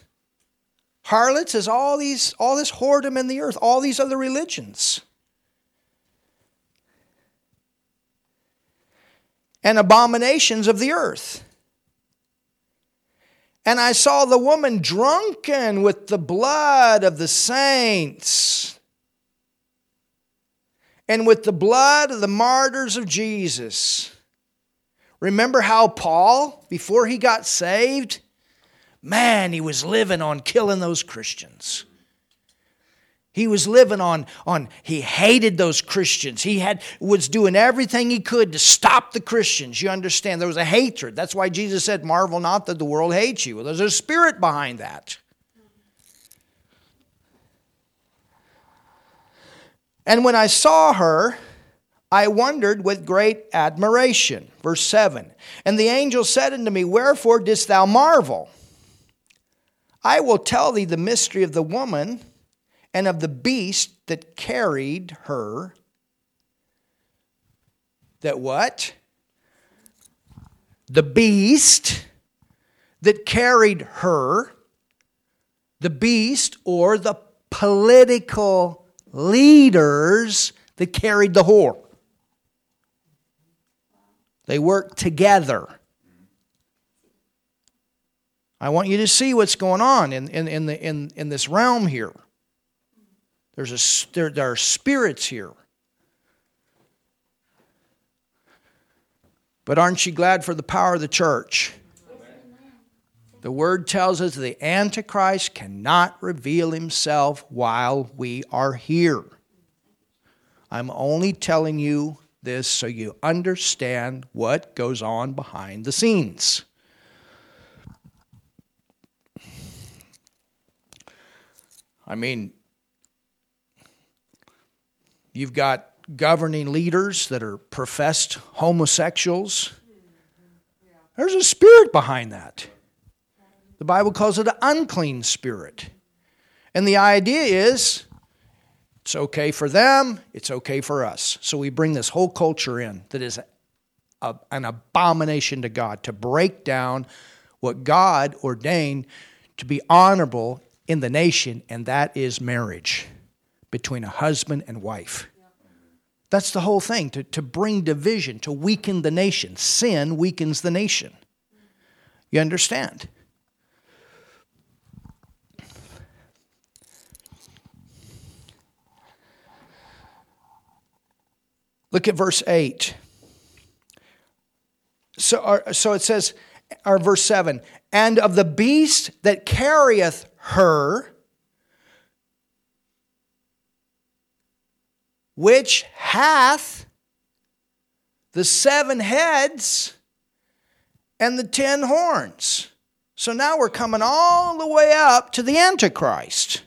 Harlots is all these all this whoredom in the earth, all these other religions. And abominations of the earth. And I saw the woman drunken with the blood of the saints and with the blood of the martyrs of Jesus. Remember how Paul, before he got saved, man, he was living on killing those Christians. He was living on, on he hated those Christians. He had was doing everything he could to stop the Christians. You understand? There was a hatred. That's why Jesus said, Marvel not that the world hates you. Well, there's a spirit behind that. And when I saw her, I wondered with great admiration. Verse 7 And the angel said unto me, Wherefore didst thou marvel? I will tell thee the mystery of the woman and of the beast that carried her. That what? The beast that carried her, the beast or the political leaders that carried the whore. They worked together. I want you to see what's going on in, in, in, the, in, in this realm here. There's a, there, there are spirits here. But aren't you glad for the power of the church? The word tells us the Antichrist cannot reveal himself while we are here. I'm only telling you this so you understand what goes on behind the scenes. I mean, You've got governing leaders that are professed homosexuals. There's a spirit behind that. The Bible calls it an unclean spirit. And the idea is it's okay for them, it's okay for us. So we bring this whole culture in that is a, an abomination to God to break down what God ordained to be honorable in the nation, and that is marriage between a husband and wife. That's the whole thing to, to bring division, to weaken the nation. Sin weakens the nation. You understand? Look at verse 8. So, uh, so it says, or verse 7 and of the beast that carrieth her, which hath the seven heads and the ten horns. So now we're coming all the way up to the Antichrist.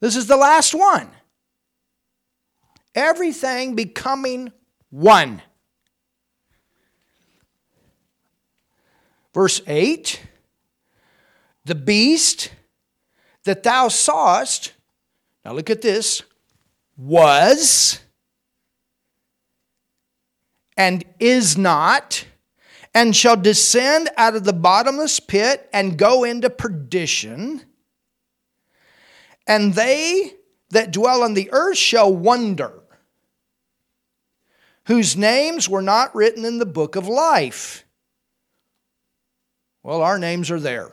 This is the last one. Everything becoming one. Verse 8 The beast that thou sawest, now look at this, was and is not, and shall descend out of the bottomless pit and go into perdition. And they that dwell on the earth shall wonder, whose names were not written in the book of life. Well, our names are there.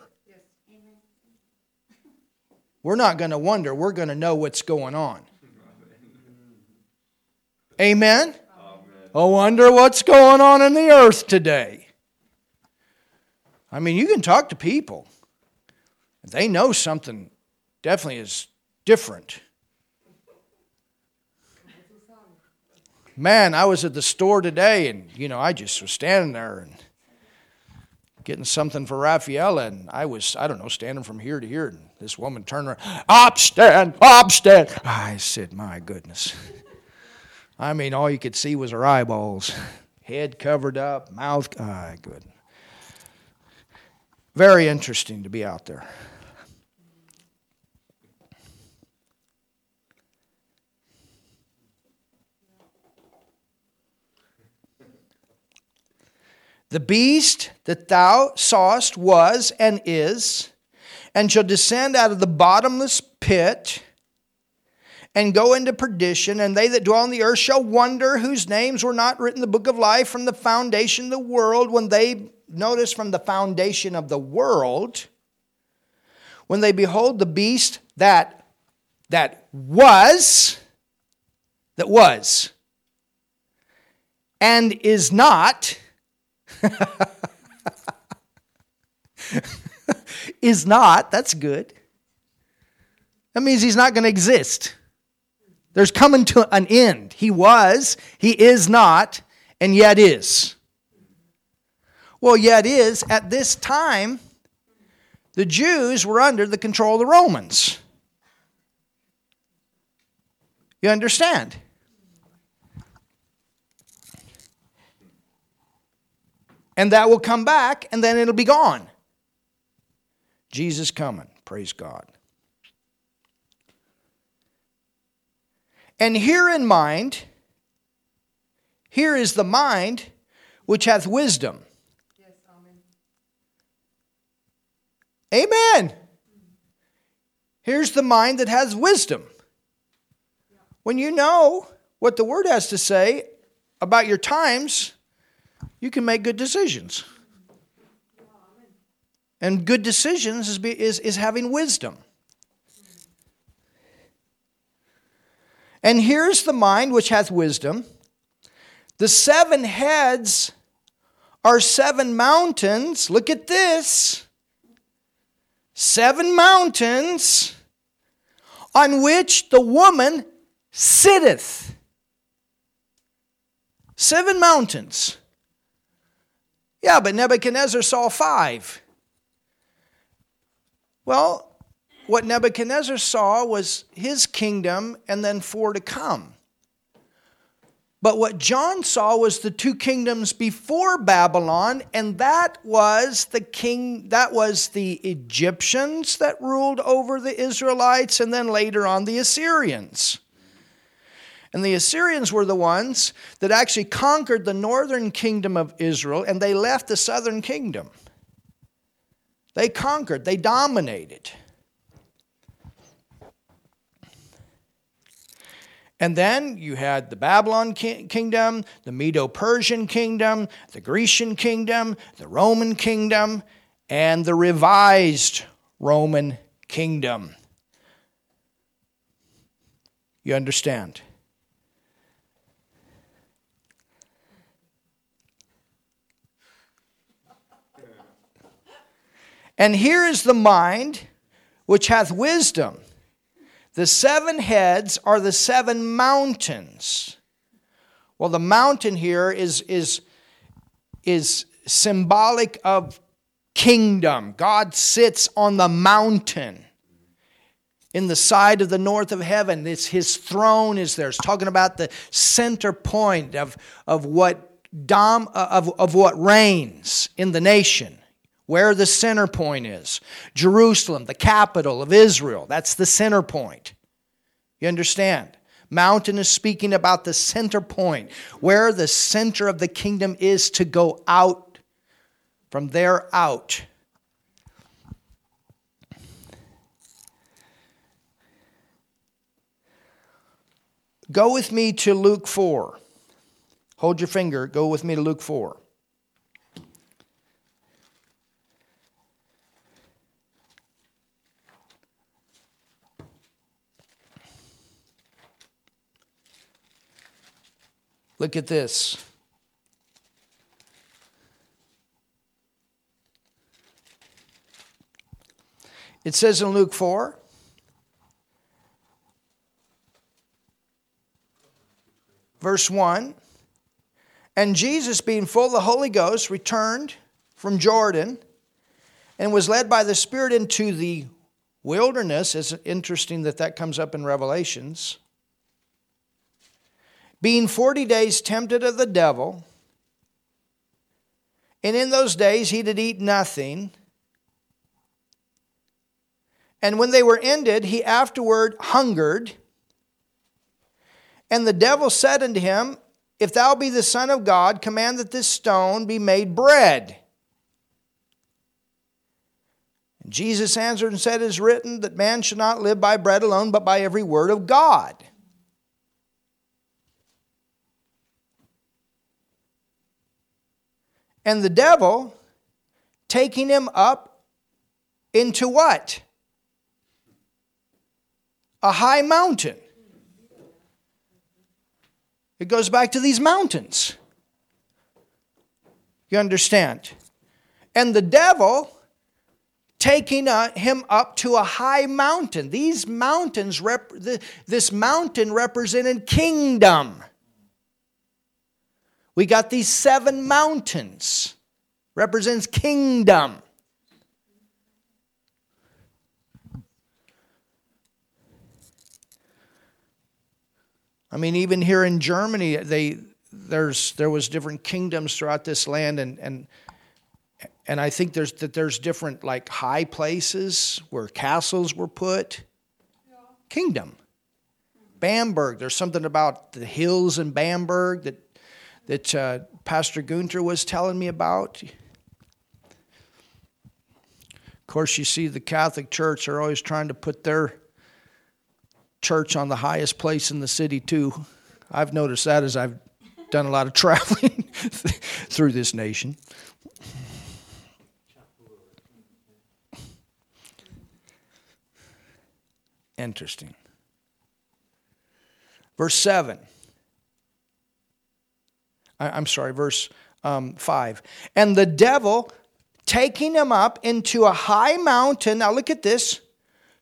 We're not going to wonder, we're going to know what's going on. Amen? I wonder what's going on in the earth today. I mean, you can talk to people. They know something definitely is different. Man, I was at the store today and, you know, I just was standing there and getting something for Rafaela, and I was, I don't know, standing from here to here, and this woman turned around, Abstand, Abstand. I said, My goodness. I mean, all you could see was her eyeballs, head covered up, mouth. Ah, good. Very interesting to be out there. The beast that thou sawest was and is, and shall descend out of the bottomless pit and go into perdition, and they that dwell on the earth shall wonder whose names were not written in the book of life from the foundation of the world. When they notice from the foundation of the world when they behold the beast that that was that was and is not is not that's good That means he's not going to exist. There's coming to an end. He was, he is not, and yet is. Well, yet is, at this time, the Jews were under the control of the Romans. You understand? And that will come back, and then it'll be gone. Jesus coming. Praise God. And here in mind, here is the mind which hath wisdom. Yes, amen. amen. Here's the mind that has wisdom. When you know what the Word has to say about your times, you can make good decisions. And good decisions is, is, is having wisdom. And here's the mind which hath wisdom. The seven heads are seven mountains. Look at this seven mountains on which the woman sitteth. Seven mountains. Yeah, but Nebuchadnezzar saw five. Well, what Nebuchadnezzar saw was his kingdom and then four to come. But what John saw was the two kingdoms before Babylon, and that was the king that was the Egyptians that ruled over the Israelites, and then later on the Assyrians. And the Assyrians were the ones that actually conquered the northern kingdom of Israel, and they left the southern kingdom. They conquered, they dominated. And then you had the Babylon kingdom, the Medo Persian kingdom, the Grecian kingdom, the Roman kingdom, and the revised Roman kingdom. You understand? And here is the mind which hath wisdom. The seven heads are the seven mountains. Well, the mountain here is, is, is symbolic of kingdom. God sits on the mountain in the side of the north of heaven. It's, his throne is there. It's talking about the center point of, of, what, dom, of, of what reigns in the nation where the center point is. Jerusalem, the capital of Israel, that's the center point. You understand? Mountain is speaking about the center point, where the center of the kingdom is to go out, from there out. Go with me to Luke 4. Hold your finger, go with me to Luke 4. Look at this. It says in Luke 4 verse 1 And Jesus, being full of the Holy Ghost, returned from Jordan and was led by the Spirit into the wilderness. It's interesting that that comes up in Revelations being 40 days tempted of the devil, and in those days he did eat nothing. And when they were ended, he afterward hungered. And the devil said unto him, If thou be the Son of God, command that this stone be made bread. And Jesus answered and said, It is written that man should not live by bread alone, but by every word of God. And the devil taking him up into what? A high mountain. It goes back to these mountains. You understand? And the devil taking uh, him up to a high mountain. These mountains, rep- this mountain represented kingdom. We got these seven mountains, represents kingdom. I mean, even here in Germany, they there's there was different kingdoms throughout this land, and and and I think there's that there's different like high places where castles were put. Kingdom. Bamberg. There's something about the hills in Bamberg that that uh, Pastor Gunter was telling me about. Of course, you see the Catholic Church are always trying to put their church on the highest place in the city, too. I've noticed that as I've done a lot of traveling through this nation. Interesting. Verse 7. I, am sorry, verse um, 5. And the devil, taking him up into a high mountain, now look at this,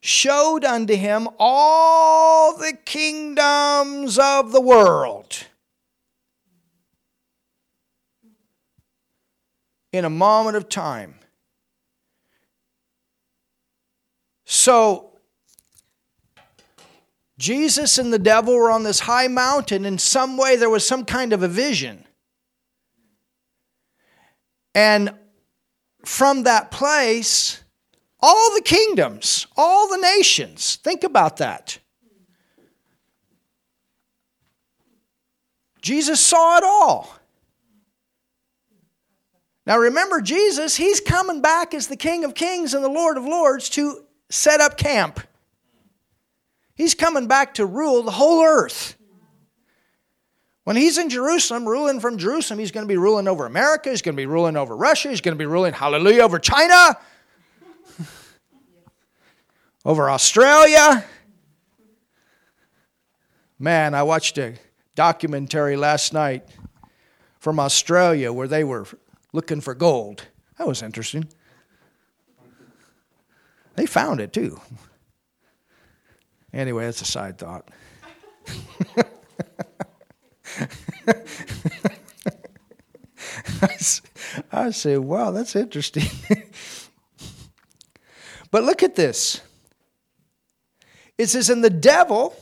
showed unto him all the kingdoms of the world. In a moment of time. So, Jesus and the devil were on this high mountain. In some way, there was some kind of a vision. And from that place, all the kingdoms, all the nations. Think about that. Jesus saw it all. Now remember, Jesus, he's coming back as the King of Kings and the Lord of Lords to set up camp. He's coming back to rule the whole earth. When he's in Jerusalem, ruling from Jerusalem, he's going to be ruling over America, he's going to be ruling over Russia, he's going to be ruling, hallelujah, over China over Australia. Man, I watched a documentary last night from Australia where they were looking for gold. That was interesting. They found it too. Anyway, that's a side thought. I say, wow, that's interesting. but look at this. It says, And the devil,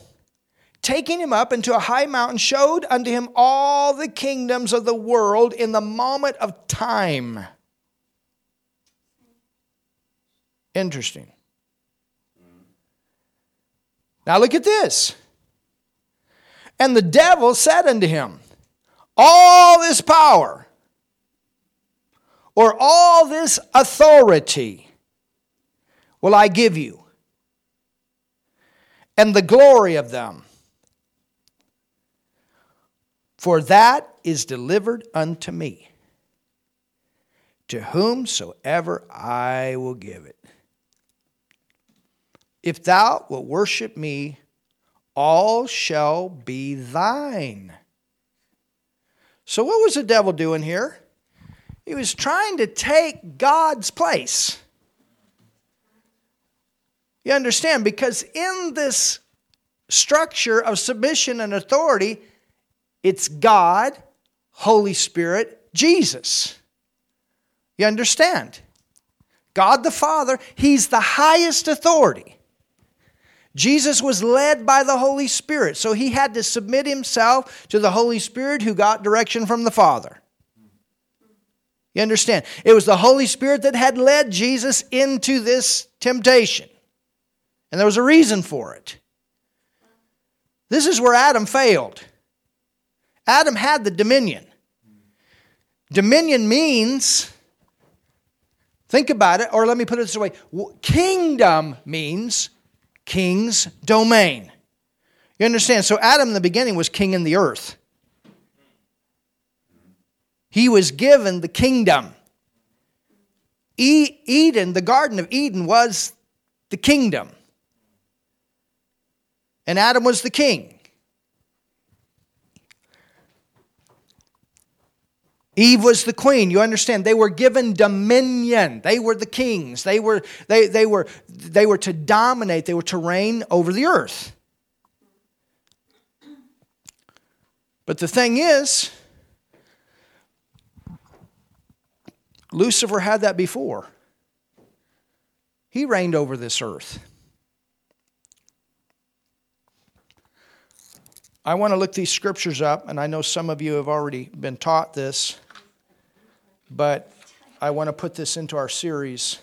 taking him up into a high mountain, showed unto him all the kingdoms of the world in the moment of time. Interesting. Now look at this. And the devil said unto him, All this power, or all this authority, will I give you and the glory of them. For that is delivered unto me, to whomsoever I will give it. If thou wilt worship me, all shall be thine. So, what was the devil doing here? He was trying to take God's place. You understand? Because in this structure of submission and authority, it's God, Holy Spirit, Jesus. You understand? God the Father, He's the highest authority. Jesus was led by the Holy Spirit, so he had to submit himself to the Holy Spirit who got direction from the Father. You understand? It was the Holy Spirit that had led Jesus into this temptation. And there was a reason for it. This is where Adam failed. Adam had the dominion. Dominion means, think about it, or let me put it this way kingdom means king's domain. You understand? So Adam in the beginning was king in the earth. He was given the kingdom. Eden, the Garden of Eden, was the kingdom and Adam was the king. Eve was the queen. You understand? They were given dominion. They were the kings. They were, they, they, were, they were to dominate, they were to reign over the earth. But the thing is, Lucifer had that before. He reigned over this earth. I want to look these scriptures up, and I know some of you have already been taught this but I want to put this into our series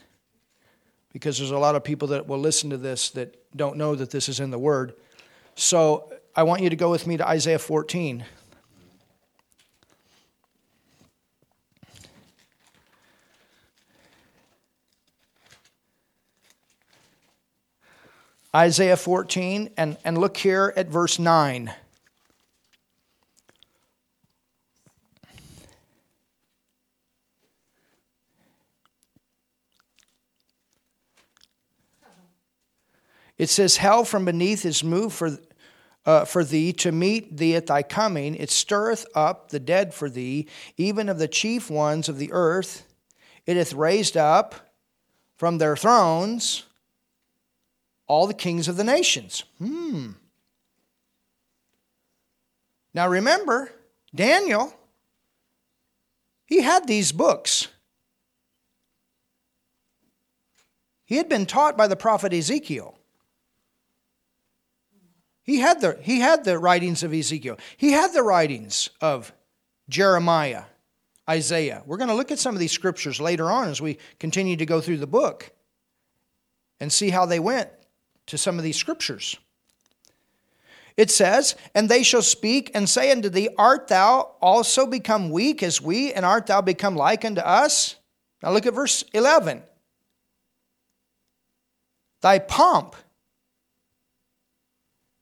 because there's a lot of people that will listen to this that don't know that this is in the Word. So I want you to go with me to Isaiah 14. Isaiah 14, and, and look here at verse 9. It says, Hell from beneath is moved for, uh, for thee to meet thee at thy coming. It stirreth up the dead for thee, even of the chief ones of the earth. It hath raised up from their thrones all the kings of the nations. Hmm. Now remember, Daniel, he had these books. He had been taught by the prophet Ezekiel. He had the, he had the writings of Ezekiel. He had the writings of Jeremiah, Isaiah. We're going to look at some of these scriptures later on as we continue to go through the book and see how they went to some of these scriptures. It says, And they shall speak and say unto thee, Art thou also become weak as we, and art thou become like unto us? Now look at verse 11. Thy pomp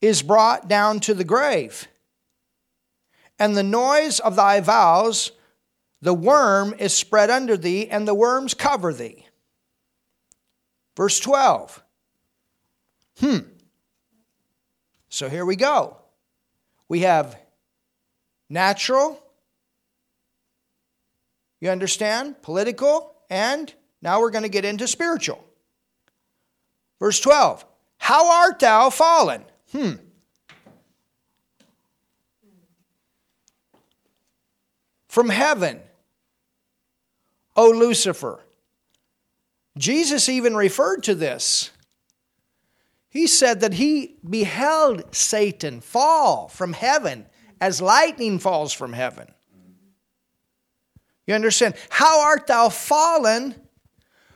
is brought down to the grave. And the noise of thy vows, the worm is spread under thee, and the worms cover thee. Verse 12. Hmm. So here we go. We have natural, you understand, political, and now we're going to get into spiritual. Verse 12 How art thou fallen? Hmm. From heaven, O Lucifer. Jesus even referred to this. He said that he beheld Satan fall from heaven as lightning falls from heaven. You understand? How art thou fallen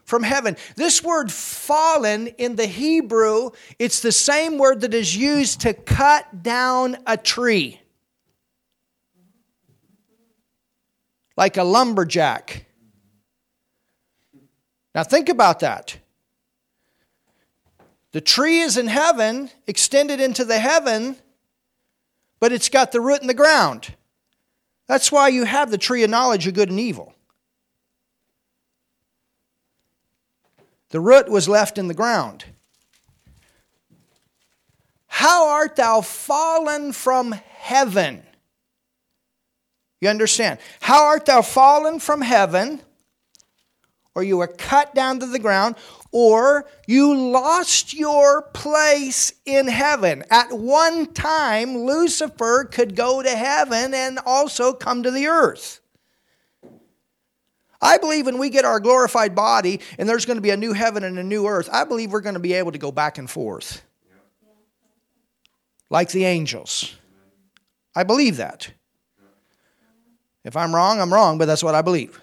from heaven. This word fallen in the Hebrew, it's the same word that is used to cut down a tree. Like a lumberjack. Now think about that. The tree is in heaven, extended into the heaven, but it's got the root in the ground. That's why you have the tree of knowledge of good and evil. The root was left in the ground. How art thou fallen from heaven? You understand? How art thou fallen from heaven? Or you were cut down to the ground, or you lost your place in heaven. At one time, Lucifer could go to heaven and also come to the earth. I believe when we get our glorified body and there's going to be a new heaven and a new earth, I believe we're going to be able to go back and forth like the angels. I believe that. If I'm wrong, I'm wrong, but that's what I believe.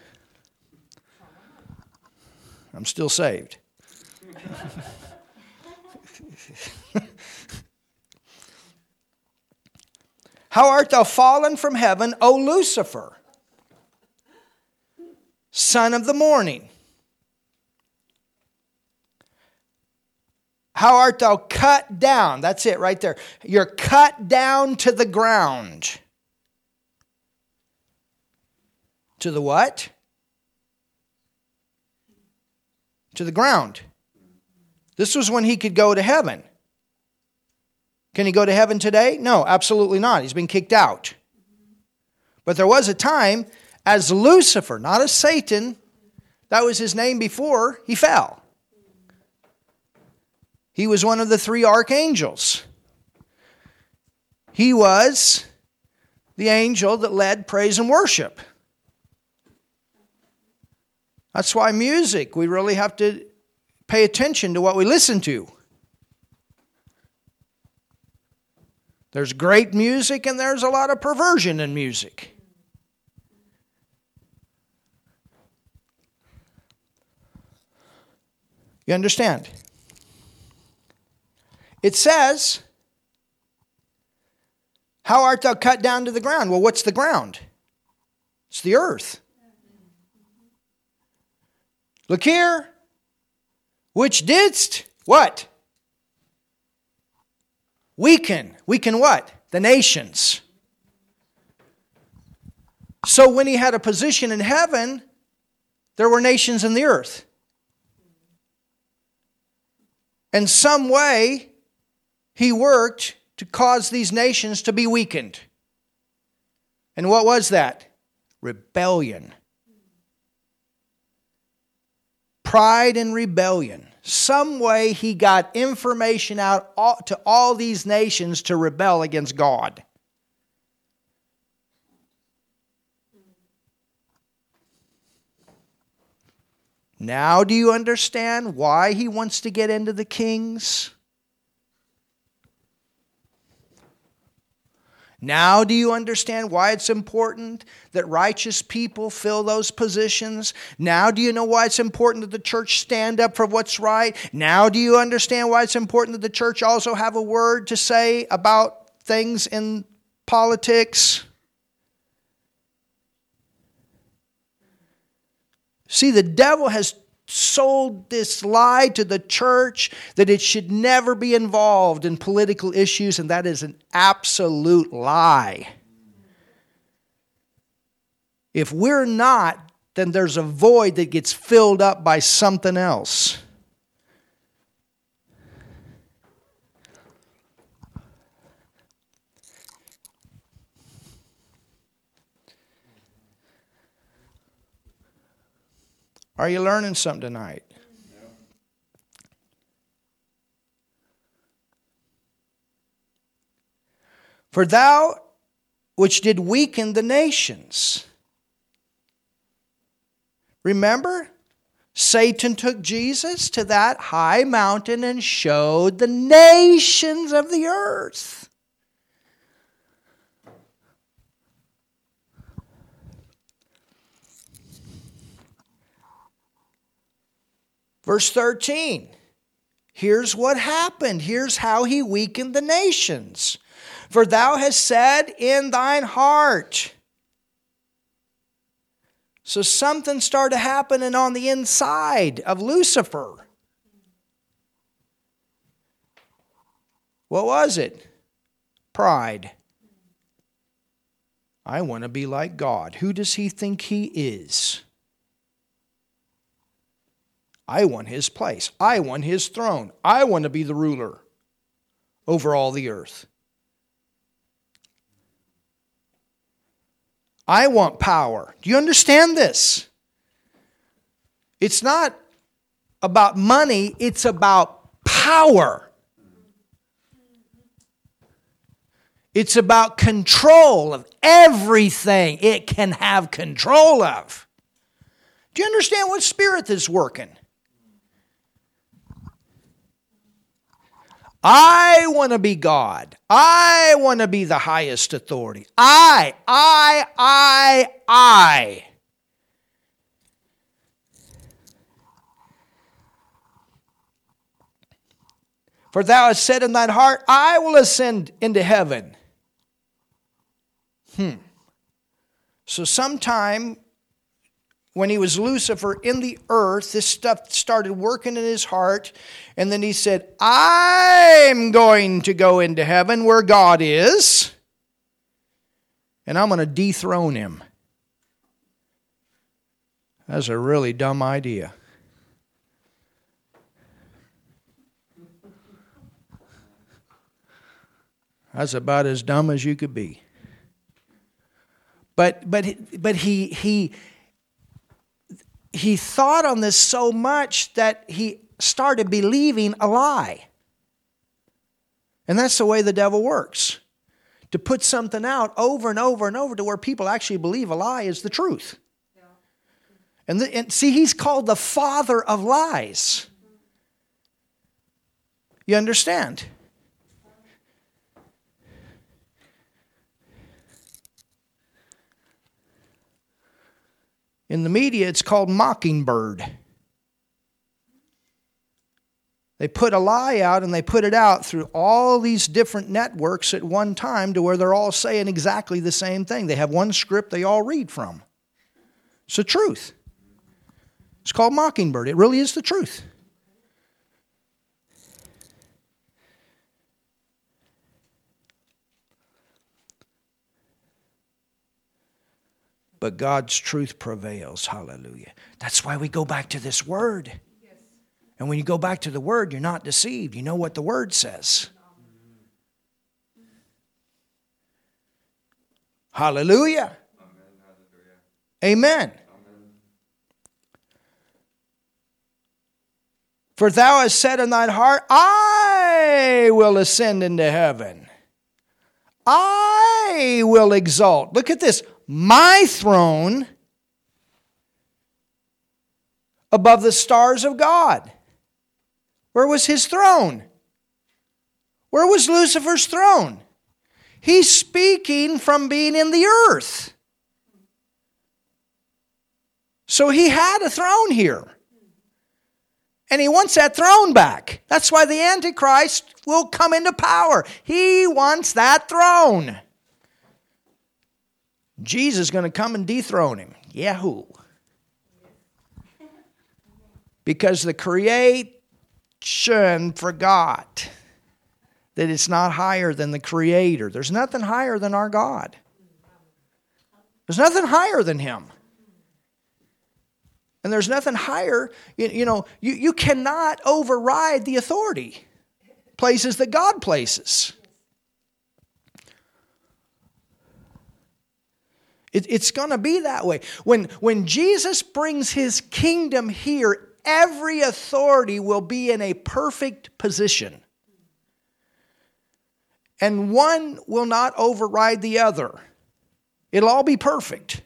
I'm still saved. How art thou fallen from heaven, O Lucifer? Son of the morning. How art thou cut down? That's it right there. You're cut down to the ground. To the what? To the ground. This was when he could go to heaven. Can he go to heaven today? No, absolutely not. He's been kicked out. But there was a time as Lucifer, not as Satan. That was his name before he fell. He was one of the three archangels. He was the angel that led praise and worship. That's why music, we really have to pay attention to what we listen to. There's great music and there's a lot of perversion in music. You understand? It says, How art thou cut down to the ground? Well, what's the ground? It's the earth. Look here, which didst what? Weaken. Weaken what? The nations. So when he had a position in heaven, there were nations in the earth. In some way, he worked to cause these nations to be weakened. And what was that? Rebellion. Pride and rebellion. Some way he got information out to all these nations to rebel against God. Now, do you understand why he wants to get into the kings? Now, do you understand why it's important that righteous people fill those positions? Now, do you know why it's important that the church stand up for what's right? Now, do you understand why it's important that the church also have a word to say about things in politics? See, the devil has sold this lie to the church that it should never be involved in political issues, and that is an absolute lie. If we're not, then there's a void that gets filled up by something else. Are you learning something tonight? For thou which did weaken the nations. Remember? Satan took Jesus to that high mountain and showed the nations of the earth. Verse 13. Here's what happened. Here's how he weakened the nations. For thou hast said in thine heart. So something started happening on the inside of Lucifer. What was it? Pride. I want to be like God. Who does he think he is? I want his place. I want his throne. I want to be the ruler over all the earth. I want power. Do you understand this? It's not about money, it's about power. It's about control of everything it can have control of. Do you understand what spirit is working? I want to be God. I want to be the highest authority. I, I, I, I. For thou hast said in thine heart, I will ascend into heaven. Hmm. So, sometime when he was Lucifer in the earth, this stuff started working in his heart. And then he said, I'm going to go into heaven where God is, and I'm going to dethrone him. That's a really dumb idea. That's about as dumb as you could be. But but but he he he thought on this so much that he started believing a lie. And that's the way the devil works. To put something out over and over and over to where people actually believe a lie is the truth. And, the, and see, he's called the father of lies. You understand? In the media, it's called mockingbird. They put a lie out and they put it out through all these different networks at one time to where they're all saying exactly the same thing. They have one script they all read from. It's the truth. It's called Mockingbird. It really is the truth. But God's truth prevails. Hallelujah. That's why we go back to this word. And when you go back to the Word, you're not deceived. You know what the Word says. Hallelujah. Amen. For thou hast said in thine heart, I will ascend into heaven. I will exalt. Look at this. My throne above the stars of God. Where was his throne? Where was Lucifer's throne? He's speaking from being in the earth. So he had a throne here. And he wants that throne back. That's why the Antichrist will come into power. He wants that throne. Jesus is going to come and dethrone him. Yahoo. Because the creation forgot that it's not higher than the Creator. There's nothing higher than our God. There's nothing higher than Him. And there's nothing higher, you, you know, you, you cannot override the authority places that God places. It, it's going to be that way. When, when Jesus brings his kingdom here, every authority will be in a perfect position. And one will not override the other. It'll all be perfect.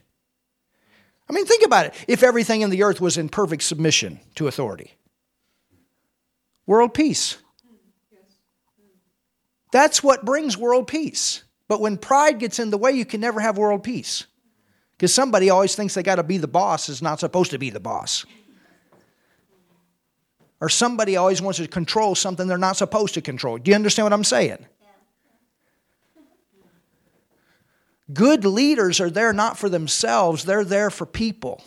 I mean, think about it. If everything in the earth was in perfect submission to authority, world peace. That's what brings world peace. But when pride gets in the way, you can never have world peace. Because somebody always thinks they got to be the boss is not supposed to be the boss or somebody always wants to control something they're not supposed to control. Do you understand what I'm saying? Good leaders are there not for themselves, they're there for people.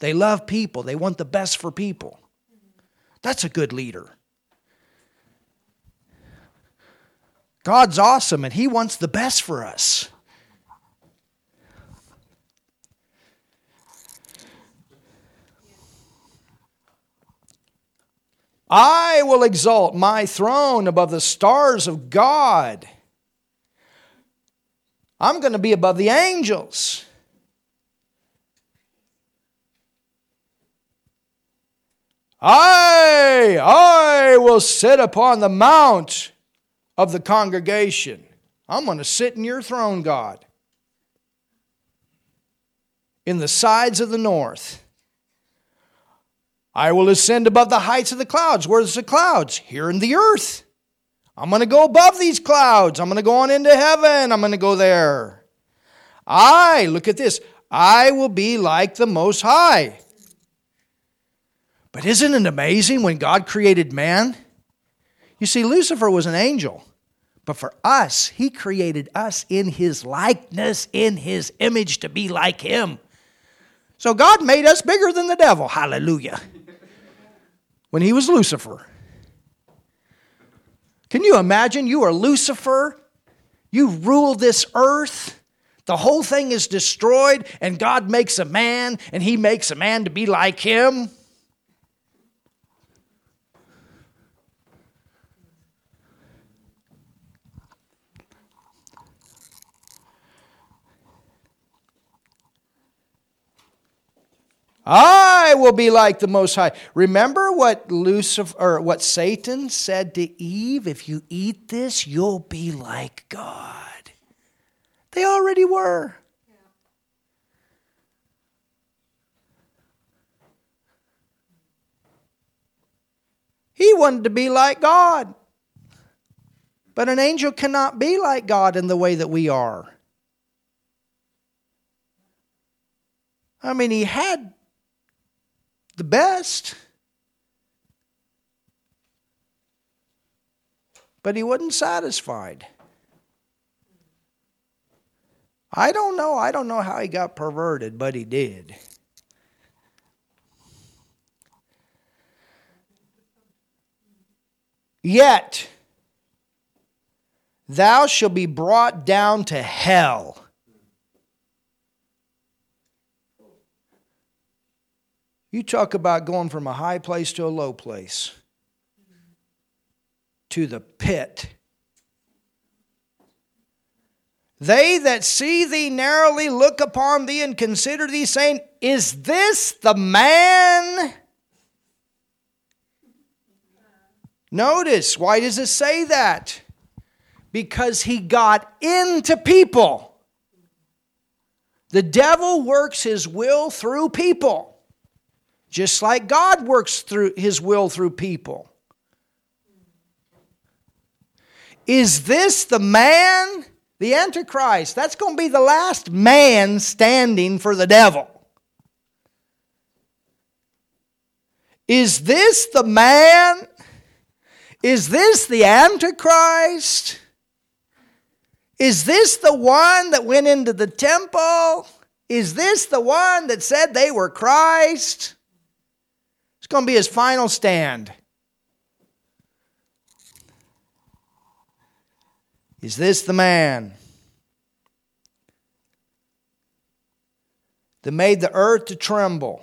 They love people, they want the best for people. That's a good leader. God's awesome and He wants the best for us. I will exalt my throne above the stars of God. I'm going to be above the angels. I, I will sit upon the mount of the congregation. I'm going to sit in your throne, God, in the sides of the north. I will ascend above the heights of the clouds. Where's the clouds? Here in the earth. I'm going to go above these clouds. I'm going to go on into heaven. I'm going to go there. I, look at this, I will be like the Most High. But isn't it amazing when God created man? You see, Lucifer was an angel. But for us, he created us in his likeness, in his image to be like him. So God made us bigger than the devil. Hallelujah when he was Lucifer. Can you imagine? You are Lucifer, you rule this earth. The whole thing is destroyed, and God makes a man, and he makes a man to be like him. I will be like the Most High. Remember what Lucifer or what Satan said to Eve? If you eat this, you'll be like God. They already were. He wanted to be like God. But an angel cannot be like God in the way that we are. I mean, he had the best. But he wasn't satisfied. I don't know. I don't know how he got perverted, but he did. Yet, thou shalt be brought down to hell. You talk about going from a high place to a low place, to the pit. They that see thee narrowly look upon thee and consider thee, saying, Is this the man? Notice, why does it say that? Because he got into people. The devil works his will through people just like God works through his will through people. Is this the man, the Antichrist? That's going to be the last man standing for the devil. Is this the man? Is this the Antichrist? Is this the one that went into the temple? Is this the one that said they were Christ? It's going to be his final stand. Is this the man that made the earth to tremble?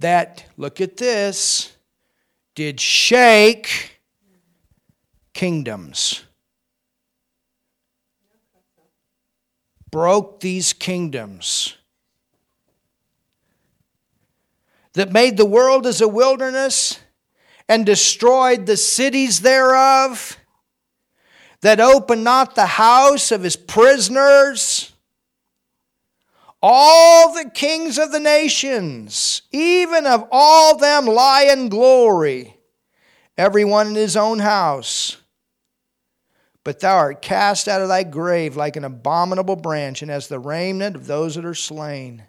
That, look at this, did shake kingdoms. Broke these kingdoms. That made the world as a wilderness and destroyed the cities thereof, that opened not the house of his prisoners. All the kings of the nations, even of all them, lie in glory, every one in his own house. But thou art cast out of thy grave like an abominable branch, and as the raiment of those that are slain.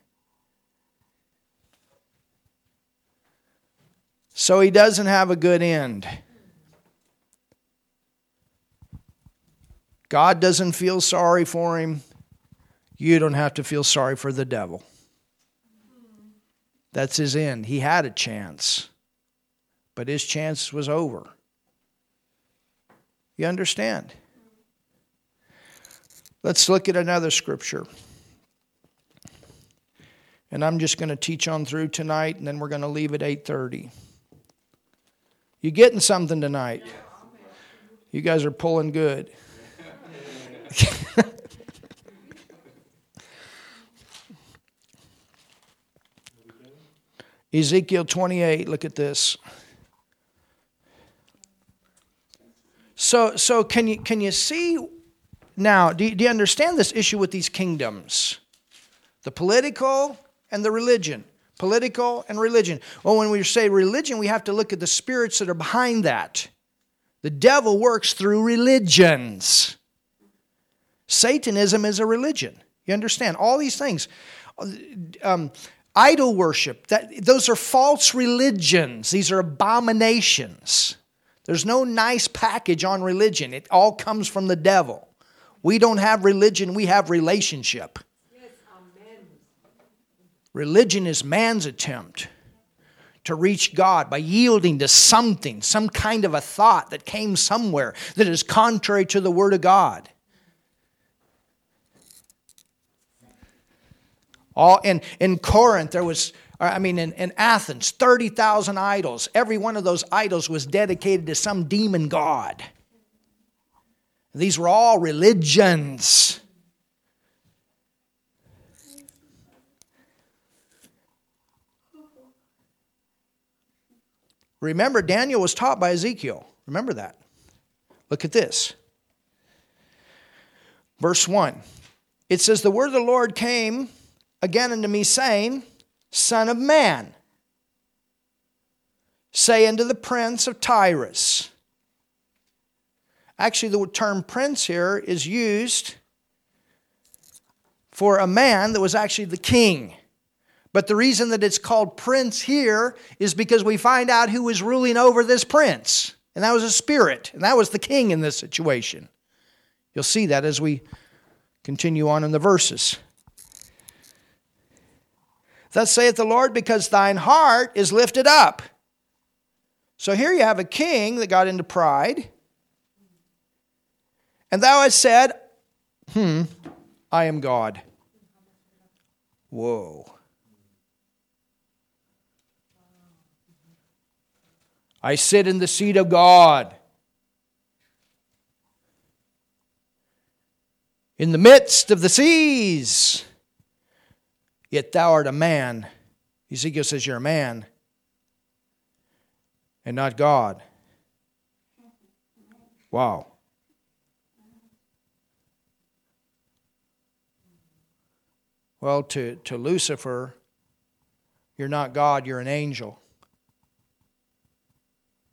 So he doesn't have a good end. God doesn't feel sorry for him. You don't have to feel sorry for the devil. That's his end. He had a chance, but his chance was over. You understand? Let's look at another scripture. And I'm just going to teach on through tonight and then we're going to leave at 8:30. You getting something tonight? You guys are pulling good. Ezekiel 28, look at this. So, so can, you, can you see now? Do you, do you understand this issue with these kingdoms? The political and the religion political and religion. Well, when we say religion, we have to look at the spirits that are behind that. The devil works through religions. Satanism is a religion. You understand? All these things. Um, idol worship, that, those are false religions. These are abominations. There's no nice package on religion, it all comes from the devil. We don't have religion, we have relationship. Religion is man's attempt to reach God by yielding to something, some kind of a thought that came somewhere that is contrary to the Word of God. All in, in Corinth, there was, I mean, in, in Athens, 30,000 idols. Every one of those idols was dedicated to some demon god. These were all religions. Remember, Daniel was taught by Ezekiel. Remember that. Look at this. Verse 1. It says, The word of the Lord came again unto me, saying, Son of man, say unto the prince of Tyrus. Actually, the term prince here is used for a man that was actually the king. But the reason that it's called prince here is because we find out who was ruling over this prince. And that was a spirit. And that was the king in this situation. You'll see that as we continue on in the verses. Thus saith the Lord, because thine heart is lifted up. So here you have a king that got into pride. And thou hast said, Hmm, I am God. Whoa. I sit in the seat of God. In the midst of the seas, yet thou art a man. Ezekiel says, You're a man and not God. Wow. Well, to, to Lucifer, you're not God, you're an angel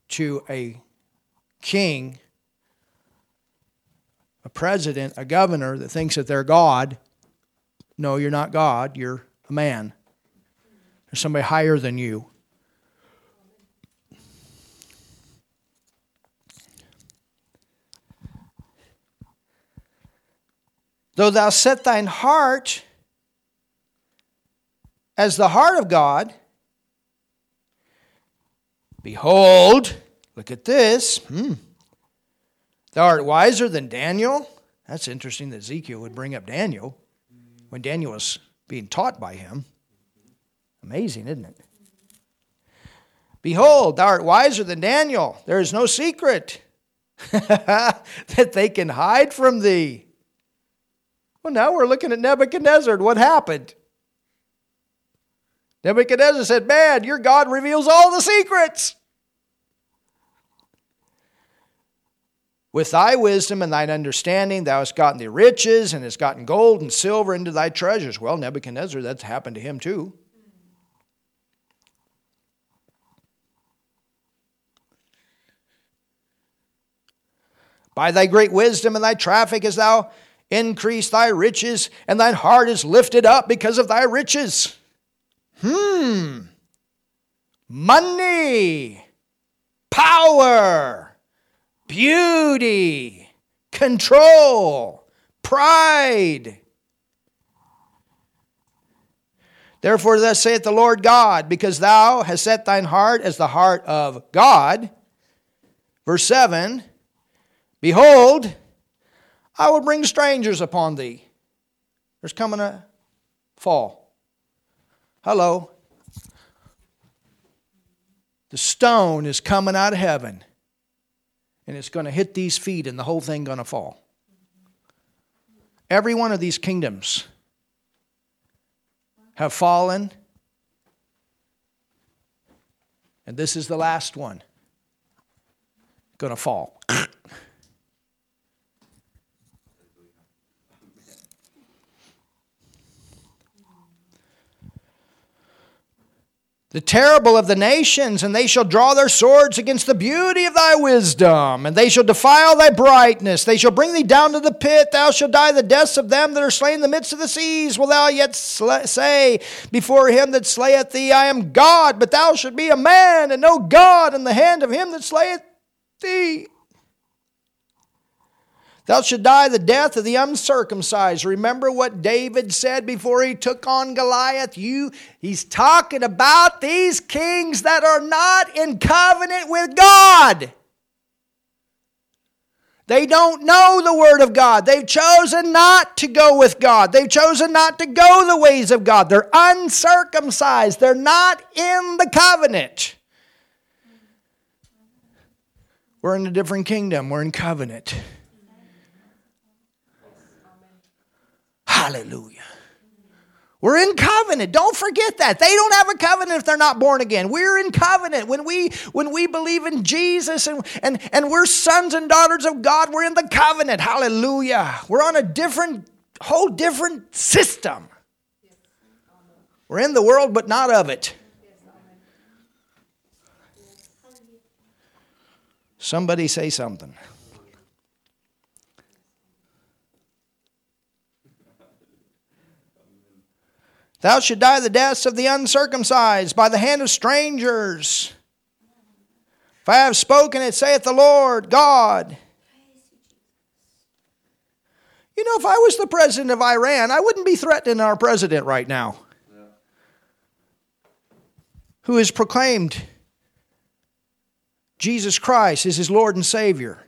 to a king, a president, a governor that thinks that they're God, no, you're not God, you're a man. There's somebody higher than you. Though thou set thine heart as the heart of God, Behold, look at this. Hmm. Thou art wiser than Daniel. That's interesting that Ezekiel would bring up Daniel when Daniel was being taught by him. Amazing, isn't it? Behold, thou art wiser than Daniel. There is no secret that they can hide from thee. Well, now we're looking at Nebuchadnezzar. What happened? Nebuchadnezzar said, Man, your God reveals all the secrets. With thy wisdom and thine understanding, thou hast gotten the riches and hast gotten gold and silver into thy treasures. Well, Nebuchadnezzar, that's happened to him too. By thy great wisdom and thy traffic hast thou increased thy riches, and thine heart is lifted up because of thy riches. Hmm. Money, power, beauty, control, pride. Therefore, thus saith the Lord God, because thou hast set thine heart as the heart of God. Verse 7 Behold, I will bring strangers upon thee. There's coming a fall. Hello. The stone is coming out of heaven and it's going to hit these feet and the whole thing going to fall. Every one of these kingdoms have fallen and this is the last one going to fall. The terrible of the nations, and they shall draw their swords against the beauty of thy wisdom, and they shall defile thy brightness. They shall bring thee down to the pit. Thou shalt die the deaths of them that are slain in the midst of the seas. Will thou yet say before him that slayeth thee, I am God, but thou shalt be a man, and no God in the hand of him that slayeth thee. Thou shalt die the death of the uncircumcised. Remember what David said before he took on Goliath? You he's talking about these kings that are not in covenant with God. They don't know the Word of God. They've chosen not to go with God. They've chosen not to go the ways of God. They're uncircumcised. They're not in the covenant. We're in a different kingdom. We're in covenant. Hallelujah. We're in covenant. Don't forget that. They don't have a covenant if they're not born again. We're in covenant. When we when we believe in Jesus and, and, and we're sons and daughters of God, we're in the covenant. Hallelujah. We're on a different, whole different system. We're in the world, but not of it. Somebody say something. Thou should die the deaths of the uncircumcised by the hand of strangers. If I have spoken it, saith the Lord God. You know, if I was the president of Iran, I wouldn't be threatening our president right now, who has proclaimed Jesus Christ is his Lord and Savior.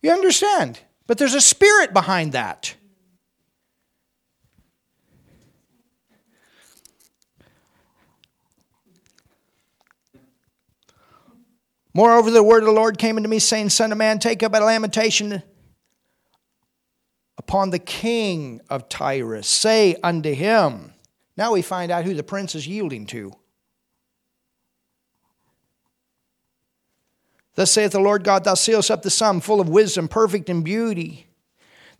You understand? But there's a spirit behind that. Moreover, the word of the Lord came unto me, saying, Son of man, take up a lamentation upon the king of Tyrus. Say unto him, Now we find out who the prince is yielding to. Thus saith the Lord God, Thou sealest up the sum, full of wisdom, perfect in beauty.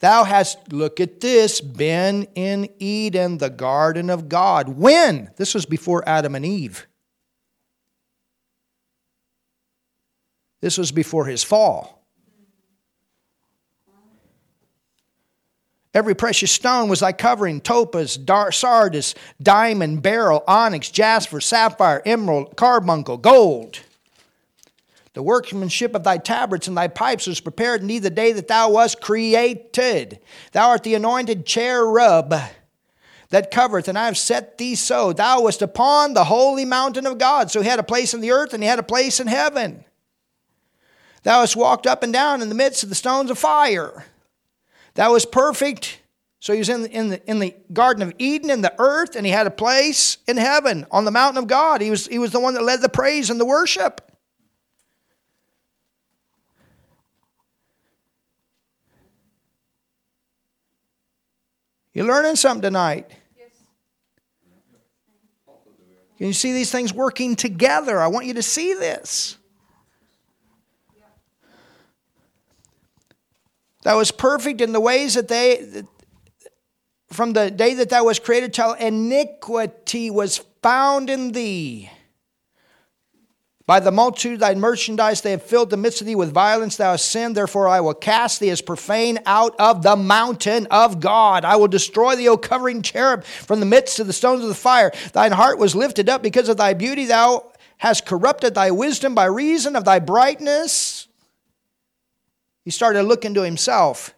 Thou hast, look at this, been in Eden, the garden of God. When? This was before Adam and Eve. This was before his fall. Every precious stone was thy covering topaz, dar- sardius, diamond, beryl, onyx, jasper, sapphire, emerald, carbuncle, gold. The workmanship of thy tabrets and thy pipes was prepared in thee the day that thou wast created. Thou art the anointed cherub that covereth, and I have set thee so. Thou wast upon the holy mountain of God. So he had a place in the earth and he had a place in heaven. Thou hast walked up and down in the midst of the stones of fire. Thou was perfect. So he was in, in, the, in the Garden of Eden, in the earth, and he had a place in heaven on the mountain of God. He was, he was the one that led the praise and the worship. You learning something tonight? Can you see these things working together? I want you to see this. That was perfect in the ways that they, from the day that thou was created till iniquity was found in thee. By the multitude of thy merchandise they have filled the midst of thee with violence. Thou hast sinned, therefore I will cast thee as profane out of the mountain of God. I will destroy thee, O covering cherub, from the midst of the stones of the fire. Thine heart was lifted up because of thy beauty. Thou hast corrupted thy wisdom by reason of thy brightness. He started looking to himself.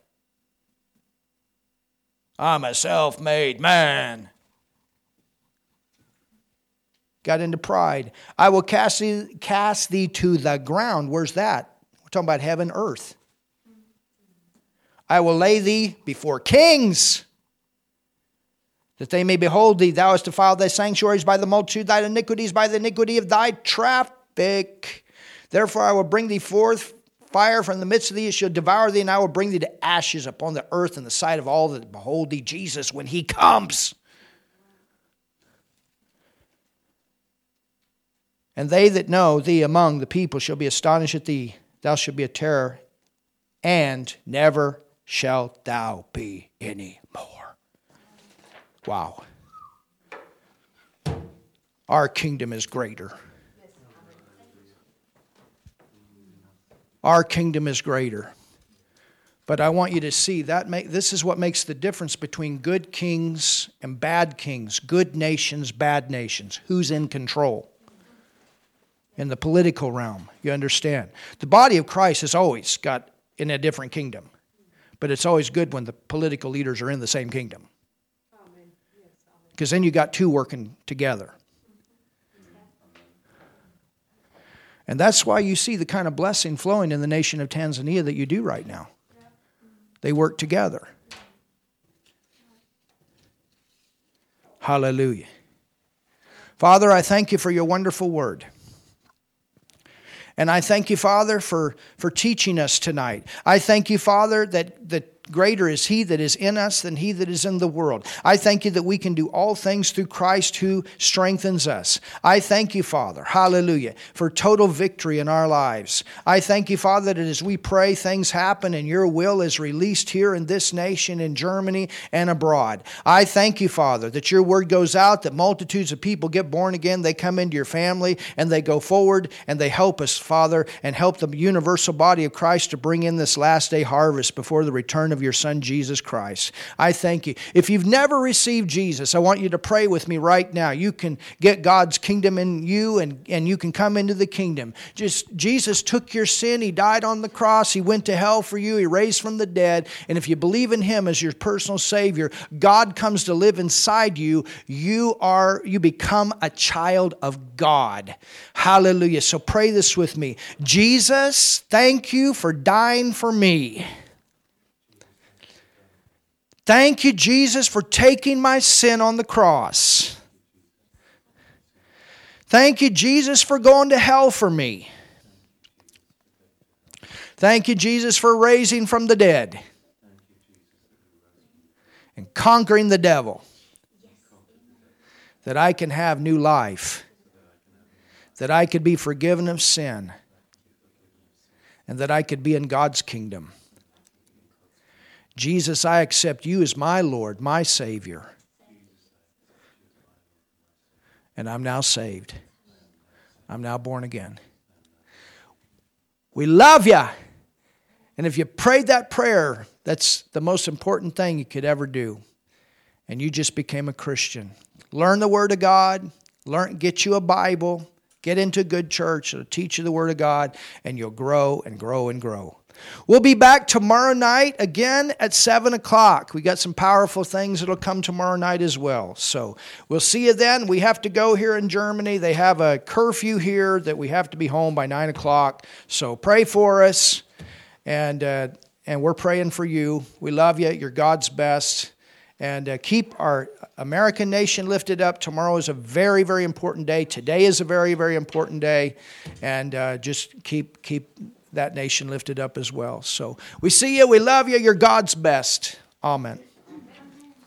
I'm a self made man got into pride. I will cast thee, cast thee to the ground. Where's that? We're talking about heaven, earth. I will lay thee before kings, that they may behold thee. Thou hast defiled thy sanctuaries by the multitude, thy iniquities by the iniquity of thy traffic. Therefore I will bring thee forth fire from the midst of thee, it shall devour thee, and I will bring thee to ashes upon the earth in the sight of all that behold thee, Jesus, when he comes. And they that know thee among the people shall be astonished at thee. Thou shalt be a terror, and never shalt thou be any more. Wow. Our kingdom is greater. Our kingdom is greater. But I want you to see that make, this is what makes the difference between good kings and bad kings, good nations, bad nations. Who's in control? In the political realm. You understand? The body of Christ has always got in a different kingdom, but it's always good when the political leaders are in the same kingdom. Because then you got two working together. And that's why you see the kind of blessing flowing in the nation of Tanzania that you do right now. They work together. Hallelujah. Father, I thank you for your wonderful word. And I thank you, Father, for, for teaching us tonight. I thank you, Father, that, that greater is he that is in us than he that is in the world. I thank you that we can do all things through Christ who strengthens us. I thank you, Father, hallelujah, for total victory in our lives. I thank you, Father, that as we pray, things happen and your will is released here in this nation, in Germany, and abroad. I thank you, Father, that your word goes out, that multitudes of people get born again, they come into your family, and they go forward and they help us, Father, and help the universal body of Christ to bring in this last day harvest before the return of of your Son, Jesus Christ. I thank you. If you've never received Jesus, I want you to pray with me right now. You can get God's kingdom in you and, and you can come into the kingdom. Just Jesus took your sin, He died on the cross, He went to hell for you, He raised from the dead. And if you believe in Him as your personal Savior, God comes to live inside you. You are you become a child of God. Hallelujah. So pray this with me. Jesus, thank you for dying for me. Thank you, Jesus, for taking my sin on the cross. Thank you, Jesus, for going to hell for me. Thank you, Jesus, for raising from the dead and conquering the devil. That I can have new life. That I could be forgiven of sin. And that I could be in God's kingdom. Jesus, I accept you as my Lord, my Savior. And I'm now saved. I'm now born again. We love you. And if you prayed that prayer, that's the most important thing you could ever do. And you just became a Christian. Learn the Word of God, learn, get you a Bible, get into a good church, it'll teach you the Word of God, and you'll grow and grow and grow. We'll be back tomorrow night again at 7 o'clock. We got some powerful things that'll come tomorrow night as well. So we'll see you then. We have to go here in Germany. They have a curfew here that we have to be home by 9 o'clock. So pray for us, and, uh, and we're praying for you. We love you. You're God's best. And uh, keep our American nation lifted up. Tomorrow is a very, very important day. Today is a very, very important day. And uh, just keep, keep that nation lifted up as well. So we see you. We love you. You're God's best. Amen.